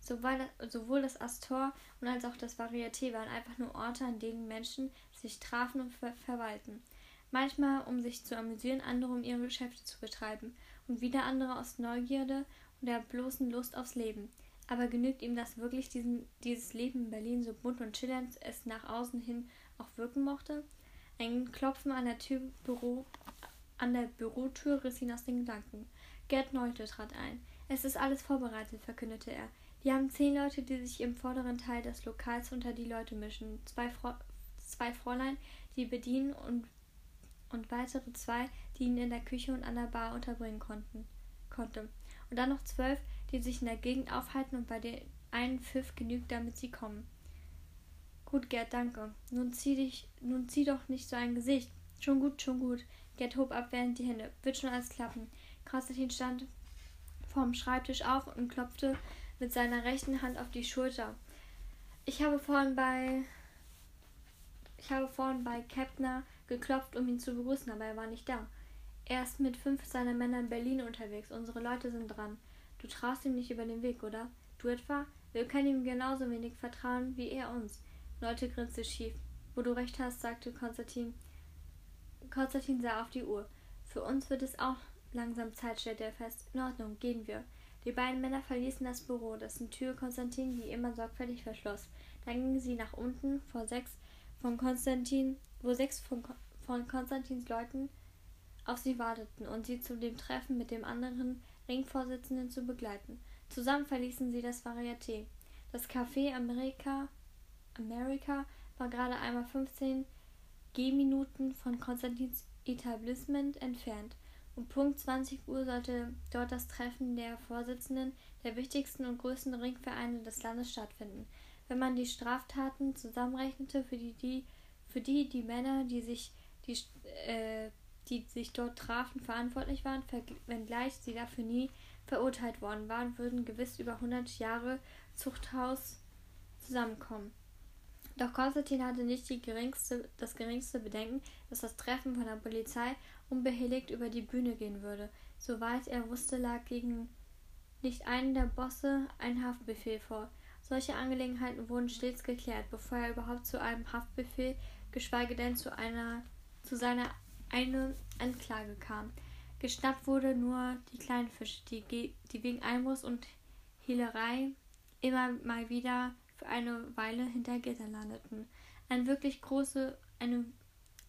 Sowohl das Astor und als auch das Varieté waren einfach nur Orte, an denen Menschen sich trafen und ver verwalten. Manchmal, um sich zu amüsieren, andere, um ihre Geschäfte zu betreiben, und wieder andere aus Neugierde und der bloßen Lust aufs Leben. Aber genügt ihm das wirklich, diesen, dieses Leben in Berlin so bunt und schillernd es nach außen hin auch wirken mochte? Ein Klopfen an der, Tür, Büro, an der Bürotür riss ihn aus den Gedanken. Gerd Neute trat ein. Es ist alles vorbereitet, verkündete er. Wir haben zehn Leute, die sich im vorderen Teil des Lokals unter die Leute mischen. Zwei, Fro zwei Fräulein, die bedienen und, und weitere zwei, die ihn in der Küche und an der Bar unterbringen konnten, konnte. Und dann noch zwölf, die sich in der Gegend aufhalten und bei den einen Pfiff genügt, damit sie kommen. Gut, Gerd, danke. Nun zieh dich, nun zieh doch nicht so ein Gesicht. Schon gut, schon gut. Gerd hob abwehrend die Hände. Wird schon alles klappen. Konstantin stand vom Schreibtisch auf und klopfte mit seiner rechten Hand auf die Schulter. Ich habe vorhin bei ich habe vorhin bei Kepner geklopft, um ihn zu begrüßen, aber er war nicht da. Er ist mit fünf seiner Männer in Berlin unterwegs. Unsere Leute sind dran. Du traust ihm nicht über den Weg, oder? Du etwa? Wir können ihm genauso wenig vertrauen wie er uns. Leute grinste schief. Wo du recht hast, sagte Konstantin. Konstantin sah auf die Uhr. Für uns wird es auch langsam Zeit, stellte er fest. In Ordnung, gehen wir. Die beiden Männer verließen das Büro, dessen Tür Konstantin wie immer sorgfältig verschloss. Dann gingen sie nach unten vor sechs von Konstantin, wo sechs von, von Konstantins Leuten auf sie warteten und sie zu dem Treffen mit dem anderen Ringvorsitzenden zu begleiten. Zusammen verließen sie das Varieté. Das Café Amerika, Amerika war gerade einmal 15 Gehminuten von Konstantins Etablissement entfernt. Um Punkt 20 Uhr sollte dort das Treffen der Vorsitzenden der wichtigsten und größten Ringvereine des Landes stattfinden. Wenn man die Straftaten zusammenrechnete, für die die, für die, die Männer, die sich, die, äh, die sich dort trafen, verantwortlich waren, wenngleich sie dafür nie verurteilt worden waren, würden gewiss über 100 Jahre Zuchthaus zusammenkommen. Doch Konstantin hatte nicht geringste, das geringste Bedenken, dass das Treffen von der Polizei unbehelligt über die Bühne gehen würde. Soweit er wusste, lag gegen nicht einen der Bosse ein Haftbefehl vor. Solche Angelegenheiten wurden stets geklärt, bevor er überhaupt zu einem Haftbefehl, geschweige denn zu einer zu seiner eine Anklage kam. Geschnappt wurde nur die kleinen Fische, die, die wegen Einbruchs und Hehlerei immer mal wieder für eine Weile hinter Gitter landeten. Eine wirklich große, eine,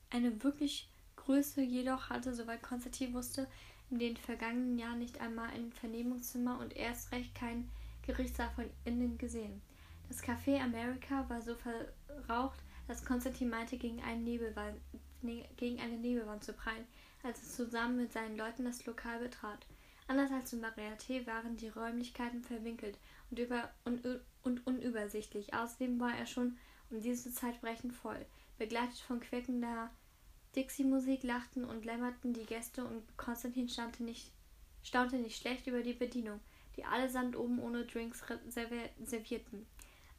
eine wirklich Größe jedoch hatte, soweit Konstantin wusste, in den vergangenen Jahren nicht einmal ein Vernehmungszimmer und erst recht kein Gerichtssaal von innen gesehen. Das Café America war so verraucht, dass Konstantin meinte, gegen, einen Nebelwand, gegen eine Nebelwand zu prallen, als er zusammen mit seinen Leuten das Lokal betrat. Anders als im Mariaté waren die Räumlichkeiten verwinkelt und, über, und, und unübersichtlich. Außerdem war er schon um diese Zeit brechend voll. Begleitet von quickender Dixie-Musik lachten und lämmerten die Gäste und Konstantin staunte nicht, staunte nicht schlecht über die Bedienung, die allesamt oben ohne Drinks servierten.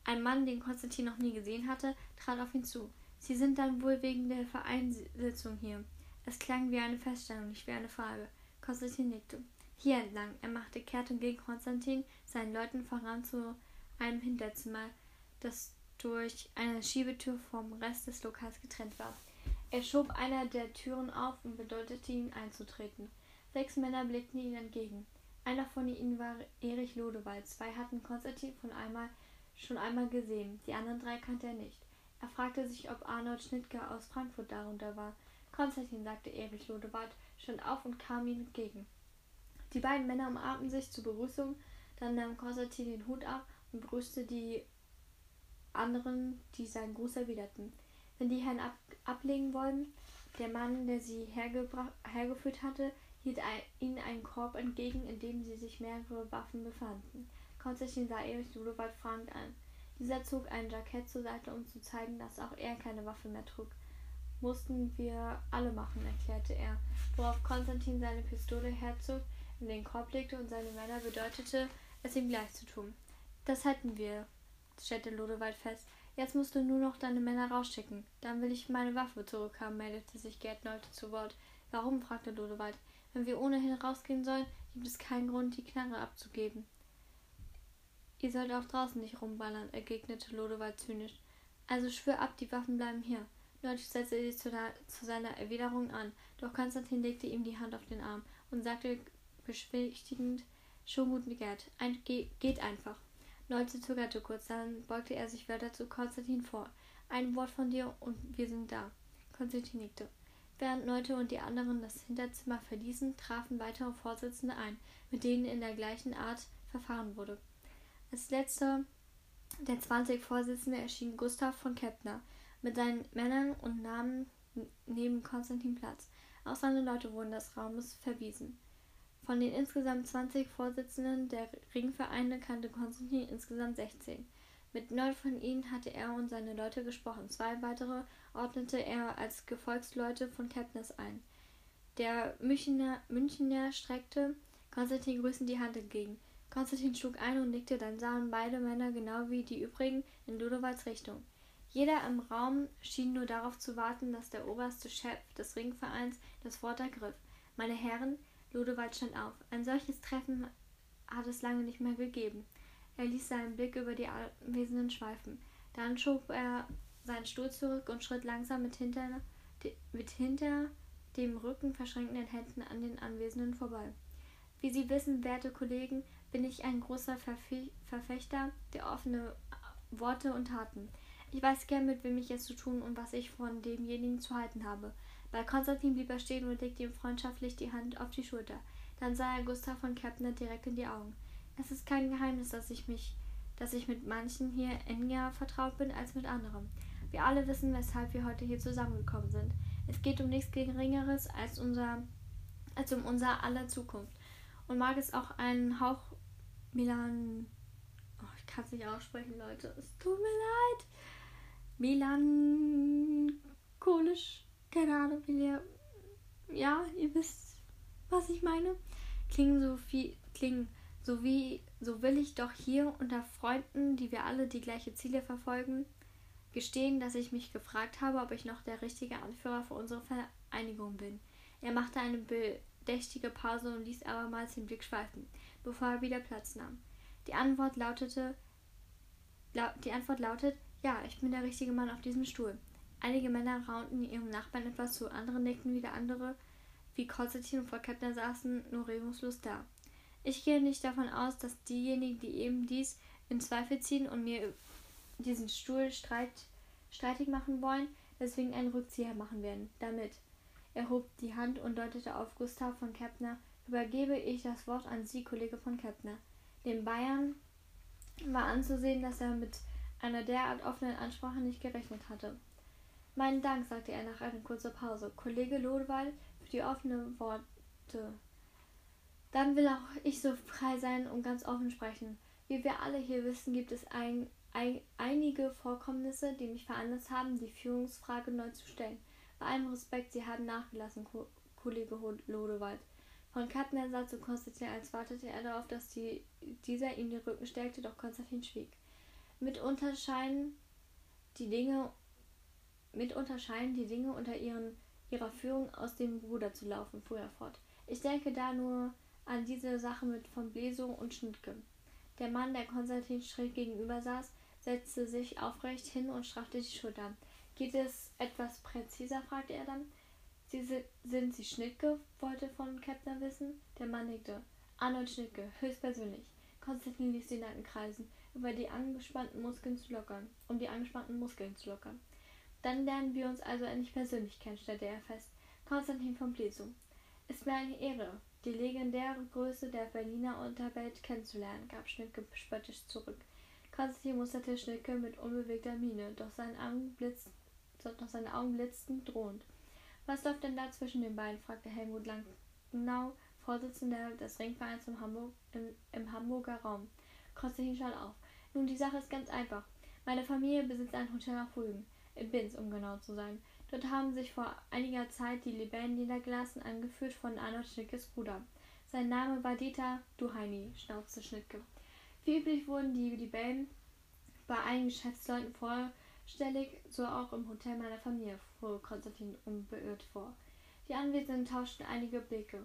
Ein Mann, den Konstantin noch nie gesehen hatte, trat auf ihn zu. Sie sind dann wohl wegen der Vereinssitzung hier. Es klang wie eine Feststellung, nicht wie eine Frage. Konstantin nickte. Hier entlang. Er machte kehrt und ging Konstantin seinen Leuten voran zu einem Hinterzimmer, das durch eine Schiebetür vom Rest des Lokals getrennt war. Er schob einer der Türen auf und bedeutete ihm einzutreten. Sechs Männer blickten ihm entgegen. Einer von ihnen war Erich Lodewald. Zwei hatten Konstantin von einmal schon einmal gesehen. Die anderen drei kannte er nicht. Er fragte sich, ob Arnold Schnittke aus Frankfurt darunter war. Konstantin, sagte Erich Lodewald, stand auf und kam ihm entgegen. Die beiden Männer umarmten sich zur Begrüßung, dann nahm Konstantin den Hut ab und begrüßte die anderen, die seinen Gruß erwiderten. Wenn die Herren ab ablegen wollten, der Mann, der sie hergeführt hatte, hielt ein, ihnen einen Korb entgegen, in dem sie sich mehrere Waffen befanden. Konstantin sah Erich Ludowald fragend an. Dieser zog ein Jackett zur Seite, um zu zeigen, dass auch er keine Waffe mehr trug. Mussten wir alle machen, erklärte er, worauf Konstantin seine Pistole herzog, in den Korb legte und seine Männer bedeutete, es ihm gleich zu tun. Das hätten wir, stellte Lodewald fest. Jetzt musst du nur noch deine Männer rausschicken. Dann will ich meine Waffe zurückhaben, meldete sich Gerd Nolte zu Wort. Warum? fragte Lodewald. Wenn wir ohnehin rausgehen sollen, gibt es keinen Grund, die Knarre abzugeben. Ihr sollt auch draußen nicht rumballern, entgegnete Lodewald zynisch. Also schwör ab, die Waffen bleiben hier. Notch setzte sich zu, zu, seiner Erwiderung an, doch Konstantin legte ihm die Hand auf den Arm und sagte beschwichtigend, schon gut, Gerd, ein, ge, geht einfach. Nolze zögerte kurz, dann beugte er sich weiter zu Konstantin vor. Ein Wort von dir und wir sind da. Konstantin nickte. Während Neute und die anderen das Hinterzimmer verließen, trafen weitere Vorsitzende ein, mit denen in der gleichen Art verfahren wurde. Als letzter der 20 Vorsitzende erschien Gustav von Kepner mit seinen Männern und nahm neben Konstantin Platz. Auch seine Leute wurden des Raumes verwiesen. Von den insgesamt 20 Vorsitzenden der Ringvereine kannte Konstantin insgesamt 16. Mit neun von ihnen hatte er und seine Leute gesprochen. Zwei weitere ordnete er als Gefolgsleute von Kepners ein. Der Münchner, Münchner streckte Konstantin grüßend die Hand entgegen. Konstantin schlug ein und nickte, dann sahen beide Männer genau wie die übrigen in Ludowalds Richtung. Jeder im Raum schien nur darauf zu warten, dass der oberste Chef des Ringvereins das Wort ergriff. Meine Herren, Ludowald stand auf. Ein solches Treffen hat es lange nicht mehr gegeben. Er ließ seinen Blick über die Anwesenden schweifen. Dann schob er seinen Stuhl zurück und schritt langsam mit hinter, mit hinter dem Rücken verschränkten Händen an den Anwesenden vorbei. Wie Sie wissen, werte Kollegen, bin ich ein großer Verfe Verfechter der offenen Worte und Taten. Ich weiß gern, mit wem ich es zu tun und was ich von demjenigen zu halten habe. Bei Konstantin blieb er stehen und legte ihm freundschaftlich die Hand auf die Schulter. Dann sah er Gustav von Kepner direkt in die Augen. Es ist kein Geheimnis, dass ich mich, dass ich mit manchen hier enger vertraut bin als mit anderen. Wir alle wissen, weshalb wir heute hier zusammengekommen sind. Es geht um nichts Geringeres als unser, als um unser aller Zukunft. Und mag es auch einen Hauch Milan. Oh, ich kann es nicht aussprechen, Leute. Es tut mir leid. Melancholisch. Keine Ahnung, wie ihr. Ja, ihr wisst, was ich meine. Klingen so viel. Klingen so wie. So will ich doch hier unter Freunden, die wir alle die gleiche Ziele verfolgen, gestehen, dass ich mich gefragt habe, ob ich noch der richtige Anführer für unsere Vereinigung bin. Er machte eine bedächtige Pause und ließ abermals den Blick schweifen bevor er wieder Platz nahm. Die Antwort lautete, la die Antwort lautet, ja, ich bin der richtige Mann auf diesem Stuhl. Einige Männer raunten ihrem Nachbarn etwas zu, andere nickten wieder andere, wie Konstantin und Frau Kepner saßen nur regungslos da. Ich gehe nicht davon aus, dass diejenigen, die eben dies in Zweifel ziehen und mir diesen Stuhl streit, streitig machen wollen, deswegen einen Rückzieher machen werden. Damit. Er hob die Hand und deutete auf Gustav von Kepner, übergebe ich das Wort an Sie, Kollege von Keppner. Dem Bayern war anzusehen, dass er mit einer derart offenen Ansprache nicht gerechnet hatte. Meinen Dank, sagte er nach einer kurzen Pause. Kollege Lodewald für die offenen Worte. Dann will auch ich so frei sein und ganz offen sprechen. Wie wir alle hier wissen, gibt es ein, ein, einige Vorkommnisse, die mich veranlasst haben, die Führungsfrage neu zu stellen. Bei allem Respekt, Sie haben nachgelassen, Ko Kollege Lodewald. Von Kattner sah zu Konstantin, als wartete er darauf, dass die, dieser ihm den Rücken stärkte, doch Konstantin schwieg. Mitunter scheinen die Dinge, mitunter scheinen die Dinge unter ihren, ihrer Führung aus dem Ruder zu laufen, fuhr er fort. Ich denke da nur an diese Sache mit von Blesow und Schnittke. Der Mann, der Konstantin schräg gegenüber saß, setzte sich aufrecht hin und straffte die Schultern. Geht es etwas präziser? fragte er dann. Sie sind Sie Schnittke? wollte von Kepner wissen. Der Mann nickte. Arnold Schnittke, höchstpersönlich. Konstantin ließ den Nacken kreisen, über die angespannten Muskeln zu lockern, um die angespannten Muskeln zu lockern. Dann lernen wir uns also endlich persönlich kennen, stellte er fest. Konstantin von Plesow. Ist mir eine Ehre, die legendäre Größe der Berliner Unterwelt kennenzulernen, gab Schnittke spöttisch zurück. Konstantin musterte Schnittke mit unbewegter Miene, doch, sein Augen blitz, doch seine Augen blitzten drohend. Was läuft denn da zwischen den beiden? fragte Helmut Langnau, Vorsitzender des Ringvereins im, Hamburg, im, im Hamburger Raum. Konstantin schall auf. Nun, die Sache ist ganz einfach. Meine Familie besitzt ein Hotel nach Rügen, in Binz, um genau zu sein. Dort haben sich vor einiger Zeit die Libellen niedergelassen, angeführt von Arnold Schnittkes Bruder. Sein Name war Dieter Duheini, schnauzte Schnittke. Wie üblich wurden die Libellen bei einigen Geschäftsleuten vorstellig, so auch im Hotel meiner Familie, fuhr Konstantin unbeirrt vor. Die Anwesenden tauschten einige Blicke.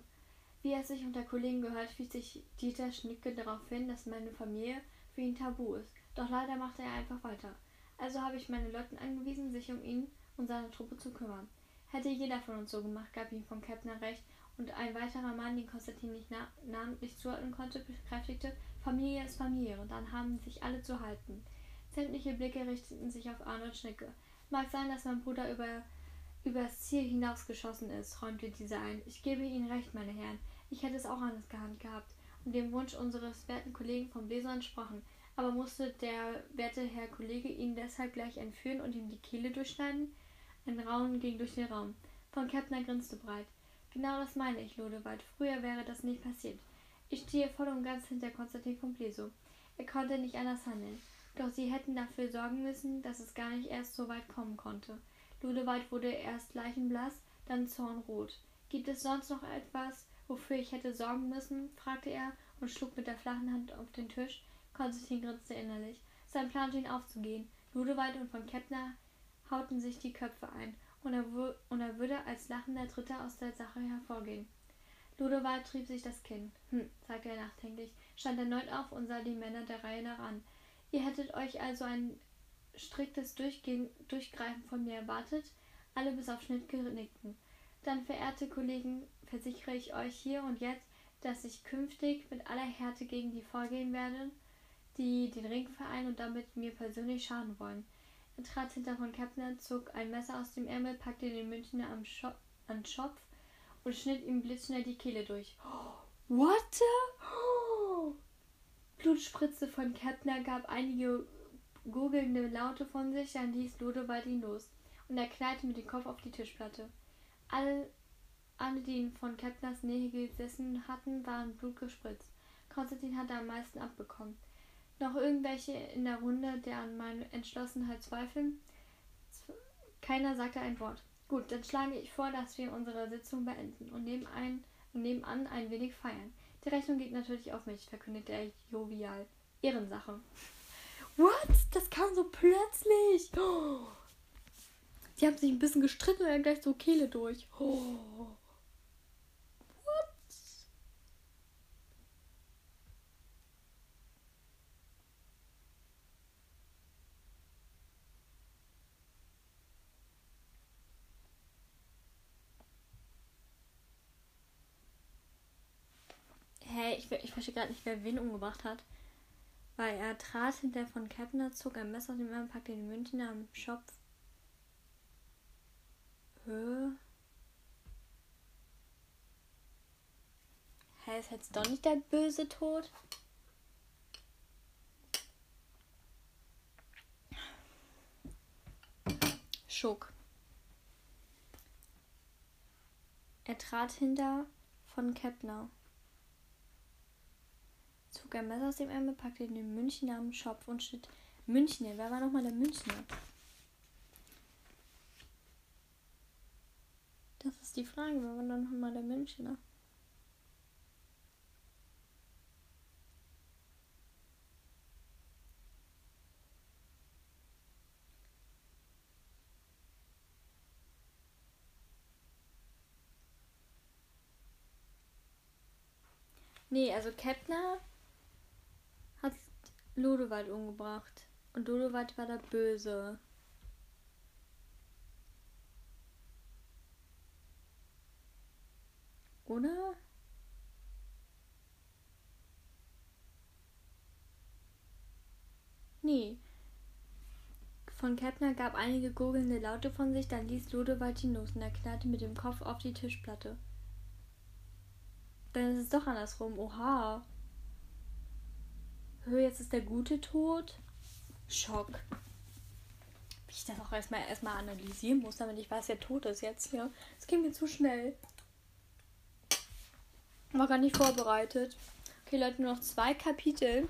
Wie es sich unter Kollegen gehört, wies sich Dieter Schnicke darauf hin, dass meine Familie für ihn tabu ist. Doch leider machte er einfach weiter. Also habe ich meine Leuten angewiesen, sich um ihn und seine Truppe zu kümmern. Hätte jeder von uns so gemacht, gab ihm von Kepner recht, und ein weiterer Mann, den Konstantin nicht na namentlich zuordnen konnte, bekräftigte, Familie ist Familie, und dann haben sich alle zu halten. Sämtliche Blicke richteten sich auf Arnold Schnicke. Mag sein, dass mein Bruder über übers Ziel hinausgeschossen ist, räumte dieser ein. Ich gebe Ihnen recht, meine Herren. Ich hätte es auch anders gehandelt gehabt und dem Wunsch unseres werten Kollegen vom Bläser entsprochen. Aber musste der werte Herr Kollege ihn deshalb gleich entführen und ihm die Kehle durchschneiden? Ein Raunen ging durch den Raum. Von Kepner grinste breit. Genau das meine ich, Lodewald. Früher wäre das nicht passiert. Ich stehe voll und ganz hinter Konstantin von Pleso. Er konnte nicht anders handeln. Doch sie hätten dafür sorgen müssen, dass es gar nicht erst so weit kommen konnte. Ludewald wurde erst leichenblass, dann zornrot. Gibt es sonst noch etwas, wofür ich hätte sorgen müssen? fragte er und schlug mit der flachen Hand auf den Tisch. Konstantin grinste innerlich. Sein Plan schien aufzugehen. Ludewald und von Keppner hauten sich die Köpfe ein, und er, und er würde als lachender Dritter aus der Sache hervorgehen. Ludewald trieb sich das Kinn. Hm, sagte er nachdenklich, stand erneut auf und sah die Männer der Reihe nach an. Ihr hättet euch also ein striktes Durchgehen, Durchgreifen von mir erwartet. Alle bis auf Schnitt nickten. Dann, verehrte Kollegen, versichere ich euch hier und jetzt, dass ich künftig mit aller Härte gegen die vorgehen werde, die den Ringverein und damit mir persönlich schaden wollen. Er trat hinter von Kepner, zog ein Messer aus dem Ärmel, packte den Münchner am, Schopf, am Schopf und schnitt ihm blitzschnell die Kehle durch. what the? Spritzte von Kepner, gab einige gurgelnde Laute von sich, dann ließ Lodewald ihn los und er knallte mit dem Kopf auf die Tischplatte. Alle, alle die ihn von Kepners Nähe gesessen hatten, waren blutgespritzt. Konstantin hatte am meisten abbekommen. Noch irgendwelche in der Runde, der an meiner Entschlossenheit zweifeln? Keiner sagte ein Wort. Gut, dann schlage ich vor, dass wir unsere Sitzung beenden und nebenan, nebenan ein wenig feiern. Die Rechnung geht natürlich auf mich, verkündete er jovial. Ehrensache. [laughs] What? Das kam so plötzlich. Oh. [gasps] Die haben sich ein bisschen gestritten und dann gleich so Kehle durch. [gasps] Oh. What? Hey, ich, ich verstehe gerade nicht, wer wen umgebracht hat. Weil er trat hinter von Keppner, zog ein Messer aus dem Arm, packte den Münchner am Schopf. Hä? Hä, ist jetzt doch nicht der böse Tod? Schock. Er trat hinter von Keppner ein Messer aus dem Ärmel, packte den Münchner am Schopf und schnitt Münchner. Wer war nochmal der Münchner? Das ist die Frage. Wer war nochmal der Münchner? Nee, also hat Lodewald umgebracht. Und Lodewald war der Böse. Oder? Nee. Von Kepner gab einige gurgelnde Laute von sich, dann ließ Lodewald los und er knallte mit dem Kopf auf die Tischplatte. Dann ist es doch andersrum. Oha. Jetzt ist der Gute tot. Schock. Wie ich das auch erstmal erstmal analysieren muss, damit ich weiß, wer tot ist jetzt hier. Das ging mir zu schnell. War gar nicht vorbereitet. Okay, Leute, nur noch zwei Kapitel.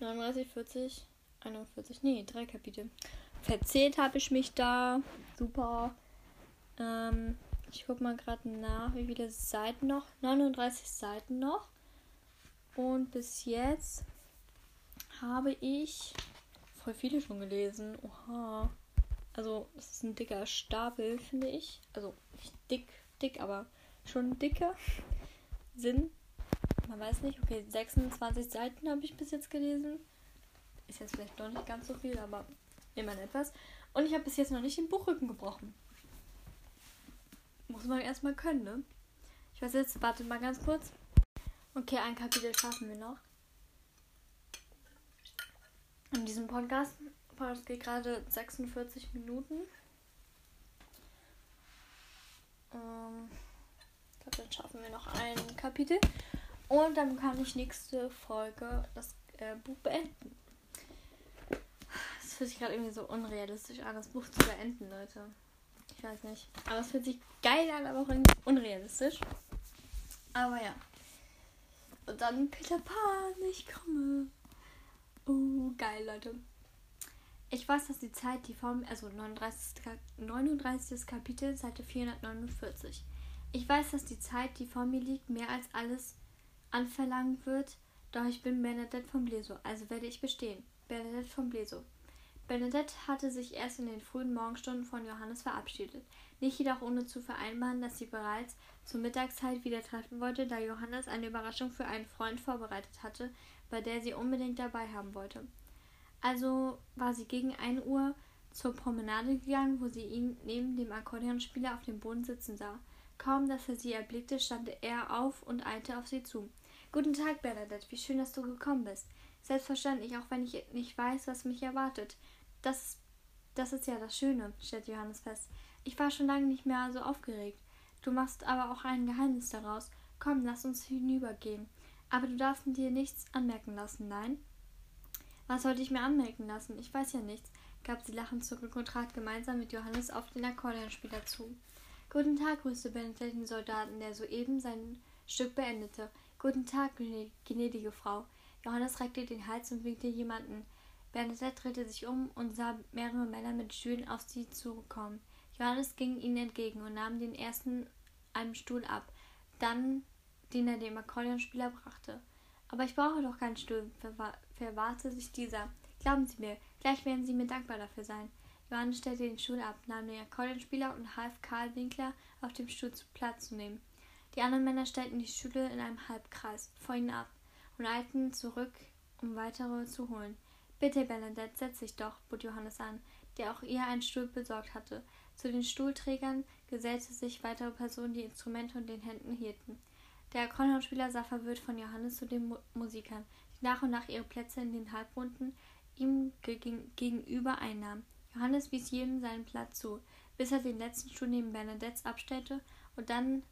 39, 40, 41. Nee, drei Kapitel. Verzählt habe ich mich da. Super. Ähm, ich gucke mal gerade nach, wie viele Seiten noch. 39 Seiten noch. Und bis jetzt habe ich voll viele schon gelesen. Oha. Also, es ist ein dicker Stapel, finde ich. Also, nicht dick, dick, aber schon dicker. [laughs] Sinn. Man weiß nicht. Okay, 26 Seiten habe ich bis jetzt gelesen. Ist jetzt vielleicht noch nicht ganz so viel, aber immerhin etwas. Und ich habe bis jetzt noch nicht den Buchrücken gebrochen. Muss man erstmal können, ne? Ich weiß jetzt, wartet mal ganz kurz. Okay, ein Kapitel schaffen wir noch. In diesem Podcast, Podcast geht gerade 46 Minuten. Ähm, dann schaffen wir noch ein Kapitel. Und dann kann ich nächste Folge das äh, Buch beenden. Das fühlt sich gerade irgendwie so unrealistisch an, das Buch zu beenden, Leute. Ich weiß nicht. Aber es fühlt sich geil an, aber auch irgendwie unrealistisch. Aber ja. Und dann Peter Pan, ich komme. Oh, geil, Leute. Ich weiß, dass die Zeit, die Form, also 39. 39. Kapitel, Seite 449. Ich weiß, dass die Zeit, die vor mir liegt, mehr als alles anverlangen wird, doch ich bin Bernadette von Bleso, also werde ich bestehen. Bernadette von Bleso. Bernadette hatte sich erst in den frühen Morgenstunden von Johannes verabschiedet, nicht jedoch ohne zu vereinbaren, dass sie bereits zur Mittagszeit wieder treffen wollte, da Johannes eine Überraschung für einen Freund vorbereitet hatte, bei der sie unbedingt dabei haben wollte. Also war sie gegen 1 Uhr zur Promenade gegangen, wo sie ihn neben dem Akkordeonspieler auf dem Boden sitzen sah. Kaum, dass er sie erblickte, stand er auf und eilte auf sie zu. Guten Tag, Bernadette, wie schön, dass du gekommen bist. Selbstverständlich, auch wenn ich nicht weiß, was mich erwartet. Das, das ist ja das Schöne, stellt Johannes fest. Ich war schon lange nicht mehr so aufgeregt. Du machst aber auch ein Geheimnis daraus. Komm, lass uns hinübergehen. Aber du darfst dir nichts anmerken lassen, nein? Was sollte ich mir anmerken lassen? Ich weiß ja nichts, gab sie lachend zurück und trat gemeinsam mit Johannes auf den Akkordeonspieler zu. Guten Tag, grüßte Benedikt den Soldaten, der soeben sein Stück beendete. Guten Tag, gnädige Frau. Johannes reckte den Hals und winkte jemanden. Bernadette drehte sich um und sah mehrere Männer mit Stühlen auf sie zukommen. Johannes ging ihnen entgegen und nahm den ersten einen Stuhl ab, dann den er dem Akkordeonspieler brachte. Aber ich brauche doch keinen Stuhl, verwahrte sich dieser. Glauben Sie mir, gleich werden Sie mir dankbar dafür sein. Johannes stellte den Stuhl ab, nahm den Akkordeonspieler und half Karl Winkler auf dem Stuhl Platz zu nehmen. Die anderen Männer stellten die Stühle in einem Halbkreis vor ihnen ab und eilten zurück, um weitere zu holen. Bitte, Bernadette, setz dich doch, bot Johannes an, der auch ihr einen Stuhl besorgt hatte. Zu den Stuhlträgern gesellte sich weitere Personen, die Instrumente in den Händen hielten. Der Akkordeonspieler sah verwirrt von Johannes zu den Mu Musikern, die nach und nach ihre Plätze in den Halbrunden ihm gegenüber einnahmen. Johannes wies jedem seinen Platz zu, bis er den letzten Stuhl neben Bernadettes abstellte und dann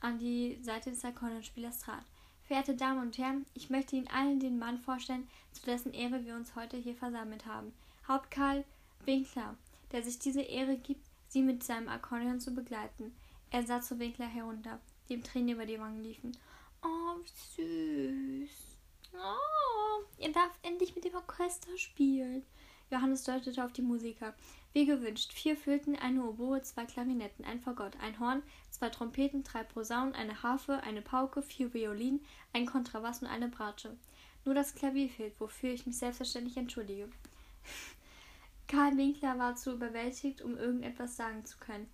an die Seite des Akkordeonspielers trat. Verehrte Damen und Herren, ich möchte Ihnen allen den Mann vorstellen, zu dessen Ehre wir uns heute hier versammelt haben. Hauptkarl Winkler, der sich diese Ehre gibt, Sie mit seinem Akkordeon zu begleiten. Er sah zu Winkler herunter, dem Tränen über die Wangen liefen. Oh, wie süß. Oh, ihr darf endlich mit dem Orchester spielen. Johannes deutete auf die Musiker. Wie gewünscht, vier Flöten, eine Oboe, zwei Klarinetten, ein Fagott, ein Horn, zwei Trompeten, drei Posaunen, eine Harfe, eine Pauke, vier Violinen, ein Kontrabass und eine Bratsche. Nur das Klavier fehlt, wofür ich mich selbstverständlich entschuldige. [laughs] Karl Winkler war zu überwältigt, um irgendetwas sagen zu können.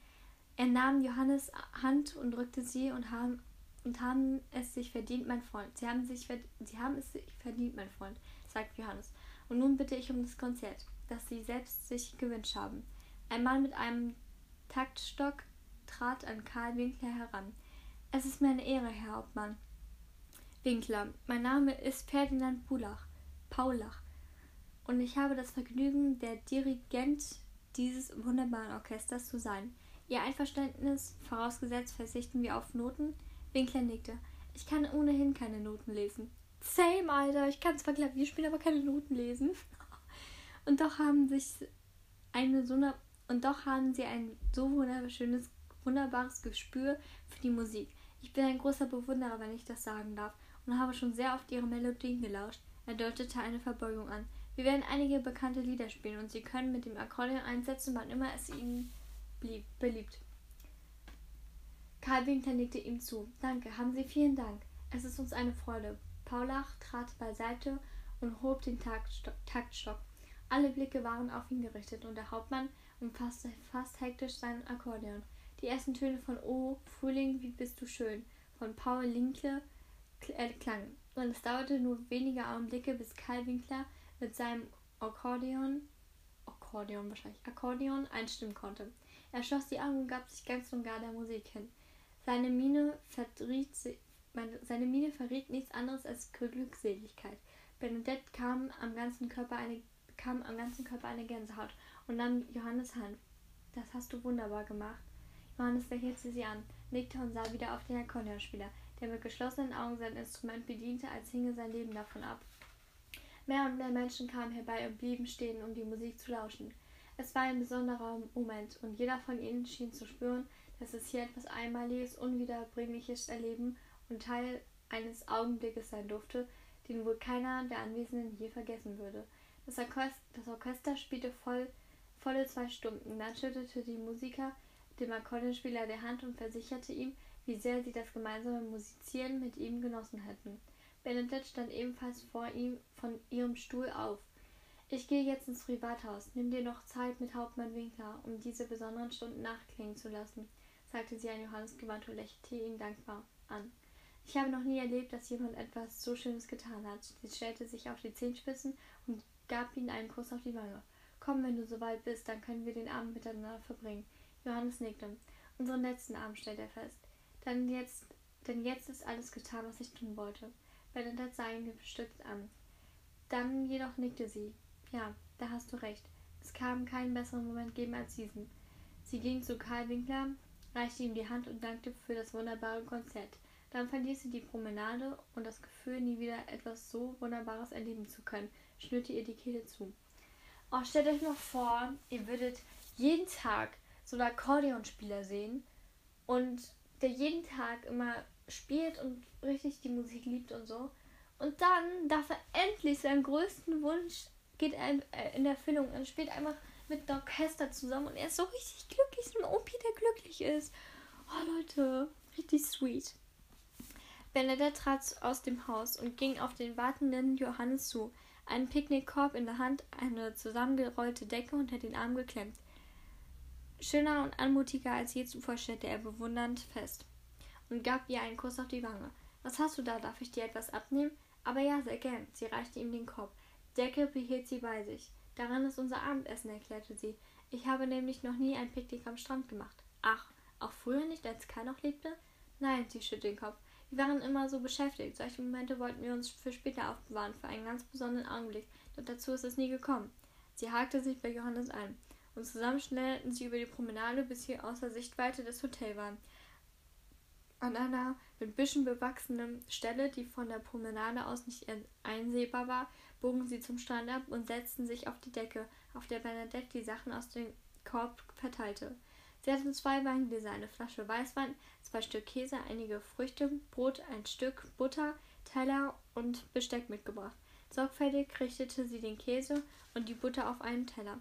Er nahm Johannes Hand und drückte sie und haben, und haben es sich verdient, mein Freund. Sie haben, sich, sie haben es sich verdient, mein Freund, sagt Johannes. Und nun bitte ich um das Konzert, das Sie selbst sich gewünscht haben. Ein Mann mit einem Taktstock trat an Karl Winkler heran. Es ist mir eine Ehre, Herr Hauptmann. Winkler, mein Name ist Ferdinand Pulach, Paulach, und ich habe das Vergnügen, der Dirigent dieses wunderbaren Orchesters zu sein. Ihr Einverständnis vorausgesetzt verzichten wir auf Noten? Winkler nickte. Ich kann ohnehin keine Noten lesen. Same, Alter. Ich kann zwar Klavier spielen, aber keine Noten lesen. [laughs] Und doch haben sich eine so eine, und doch haben sie ein so wunderschönes, wunderbares Gespür für die Musik. Ich bin ein großer Bewunderer, wenn ich das sagen darf, und habe schon sehr oft ihre Melodien gelauscht. Er deutete eine Verbeugung an. Wir werden einige bekannte Lieder spielen und Sie können mit dem Akkordeon einsetzen, wann immer es Ihnen blieb, beliebt. Karl Winkler nickte ihm zu. Danke, haben Sie vielen Dank. Es ist uns eine Freude. Paulach trat beiseite und hob den Taktstock. Alle Blicke waren auf ihn gerichtet und der Hauptmann umfasste fast hektisch sein Akkordeon. Die ersten Töne von O, Frühling, wie bist du schön, von Paul Linkle äh, klangen. Und es dauerte nur wenige Augenblicke, bis Karl Winkler mit seinem Akkordeon, Akkordeon wahrscheinlich, Akkordeon einstimmen konnte. Er schloss die Augen und gab sich ganz und gar der Musik hin. Seine Miene verriet, seine Miene verriet nichts anderes als Glückseligkeit. Bernadette kam am ganzen Körper eine, bekam am ganzen Körper eine Gänsehaut und nahm Johannes Hand. Das hast du wunderbar gemacht. Johannes lächelte sie an, nickte und sah wieder auf den Akkordeonspieler, der mit geschlossenen Augen sein Instrument bediente, als hinge sein Leben davon ab. Mehr und mehr Menschen kamen herbei und blieben stehen, um die Musik zu lauschen. Es war ein besonderer Moment, und jeder von ihnen schien zu spüren, dass es hier etwas Einmaliges, Unwiederbringliches erleben und Teil eines Augenblickes sein durfte, den wohl keiner der Anwesenden je vergessen würde. Das Orchester, das Orchester spielte voll, volle zwei Stunden. Dann schüttelte die Musiker dem Akkordeonspieler der Hand und versicherte ihm, wie sehr sie das gemeinsame Musizieren mit ihm genossen hätten. Benedikt stand ebenfalls vor ihm von ihrem Stuhl auf. Ich gehe jetzt ins Privathaus. Nimm dir noch Zeit mit Hauptmann Winkler, um diese besonderen Stunden nachklingen zu lassen, sagte sie an Johannes gewandt und lächelte ihn dankbar an. Ich habe noch nie erlebt, dass jemand etwas so Schönes getan hat. Sie stellte sich auf die Zehenspitzen und gab ihm einen Kuss auf die Wange. Komm, wenn du soweit bist, dann können wir den Abend miteinander verbringen. Johannes nickte. Unseren letzten Abend, stellte er fest. Denn jetzt, denn jetzt ist alles getan, was ich tun wollte. Bernadette sah ihn bestückt an. Dann jedoch nickte sie. Ja, da hast du recht. Es kann keinen besseren Moment geben als diesen. Sie ging zu Karl Winkler, reichte ihm die Hand und dankte für das wunderbare Konzert. Dann verließ sie die Promenade und das Gefühl, nie wieder etwas so Wunderbares erleben zu können, schnürte ihr die Kehle zu. Oh, stellt euch noch vor, ihr würdet jeden Tag so einen Akkordeonspieler sehen und der jeden Tag immer spielt und richtig die Musik liebt und so. Und dann darf er endlich seinen größten Wunsch geht er in Erfüllung und spielt einfach mit einem Orchester zusammen und er ist so richtig glücklich, so ein Opi, der glücklich ist. Oh Leute, richtig sweet. Bernadette trat aus dem Haus und ging auf den wartenden Johannes zu, einen Picknickkorb in der Hand, eine zusammengerollte Decke unter den Arm geklemmt. Schöner und anmutiger als je zuvor stellte er bewundernd fest und gab ihr einen Kuss auf die Wange. Was hast du da? Darf ich dir etwas abnehmen? Aber ja, sehr gern. Sie reichte ihm den Korb. Decke behielt sie bei sich. Daran ist unser Abendessen, erklärte sie. Ich habe nämlich noch nie ein Picknick am Strand gemacht. Ach, auch früher nicht, als Kai noch lebte? Nein, sie schüttelte den Kopf. Wir waren immer so beschäftigt. Solche Momente wollten wir uns für später aufbewahren, für einen ganz besonderen Augenblick. Doch dazu ist es nie gekommen. Sie hakte sich bei Johannes ein. Und zusammen schnellten sie über die Promenade, bis sie außer Sichtweite des Hotels waren. An einer mit Büschen bewachsenen Stelle, die von der Promenade aus nicht einsehbar war, bogen sie zum Strand ab und setzten sich auf die Decke, auf der Bernadette die Sachen aus dem Korb verteilte. Sie hatte zwei Weingläser, eine Flasche Weißwein, zwei Stück Käse, einige Früchte, Brot, ein Stück Butter, Teller und Besteck mitgebracht. Sorgfältig richtete sie den Käse und die Butter auf einen Teller,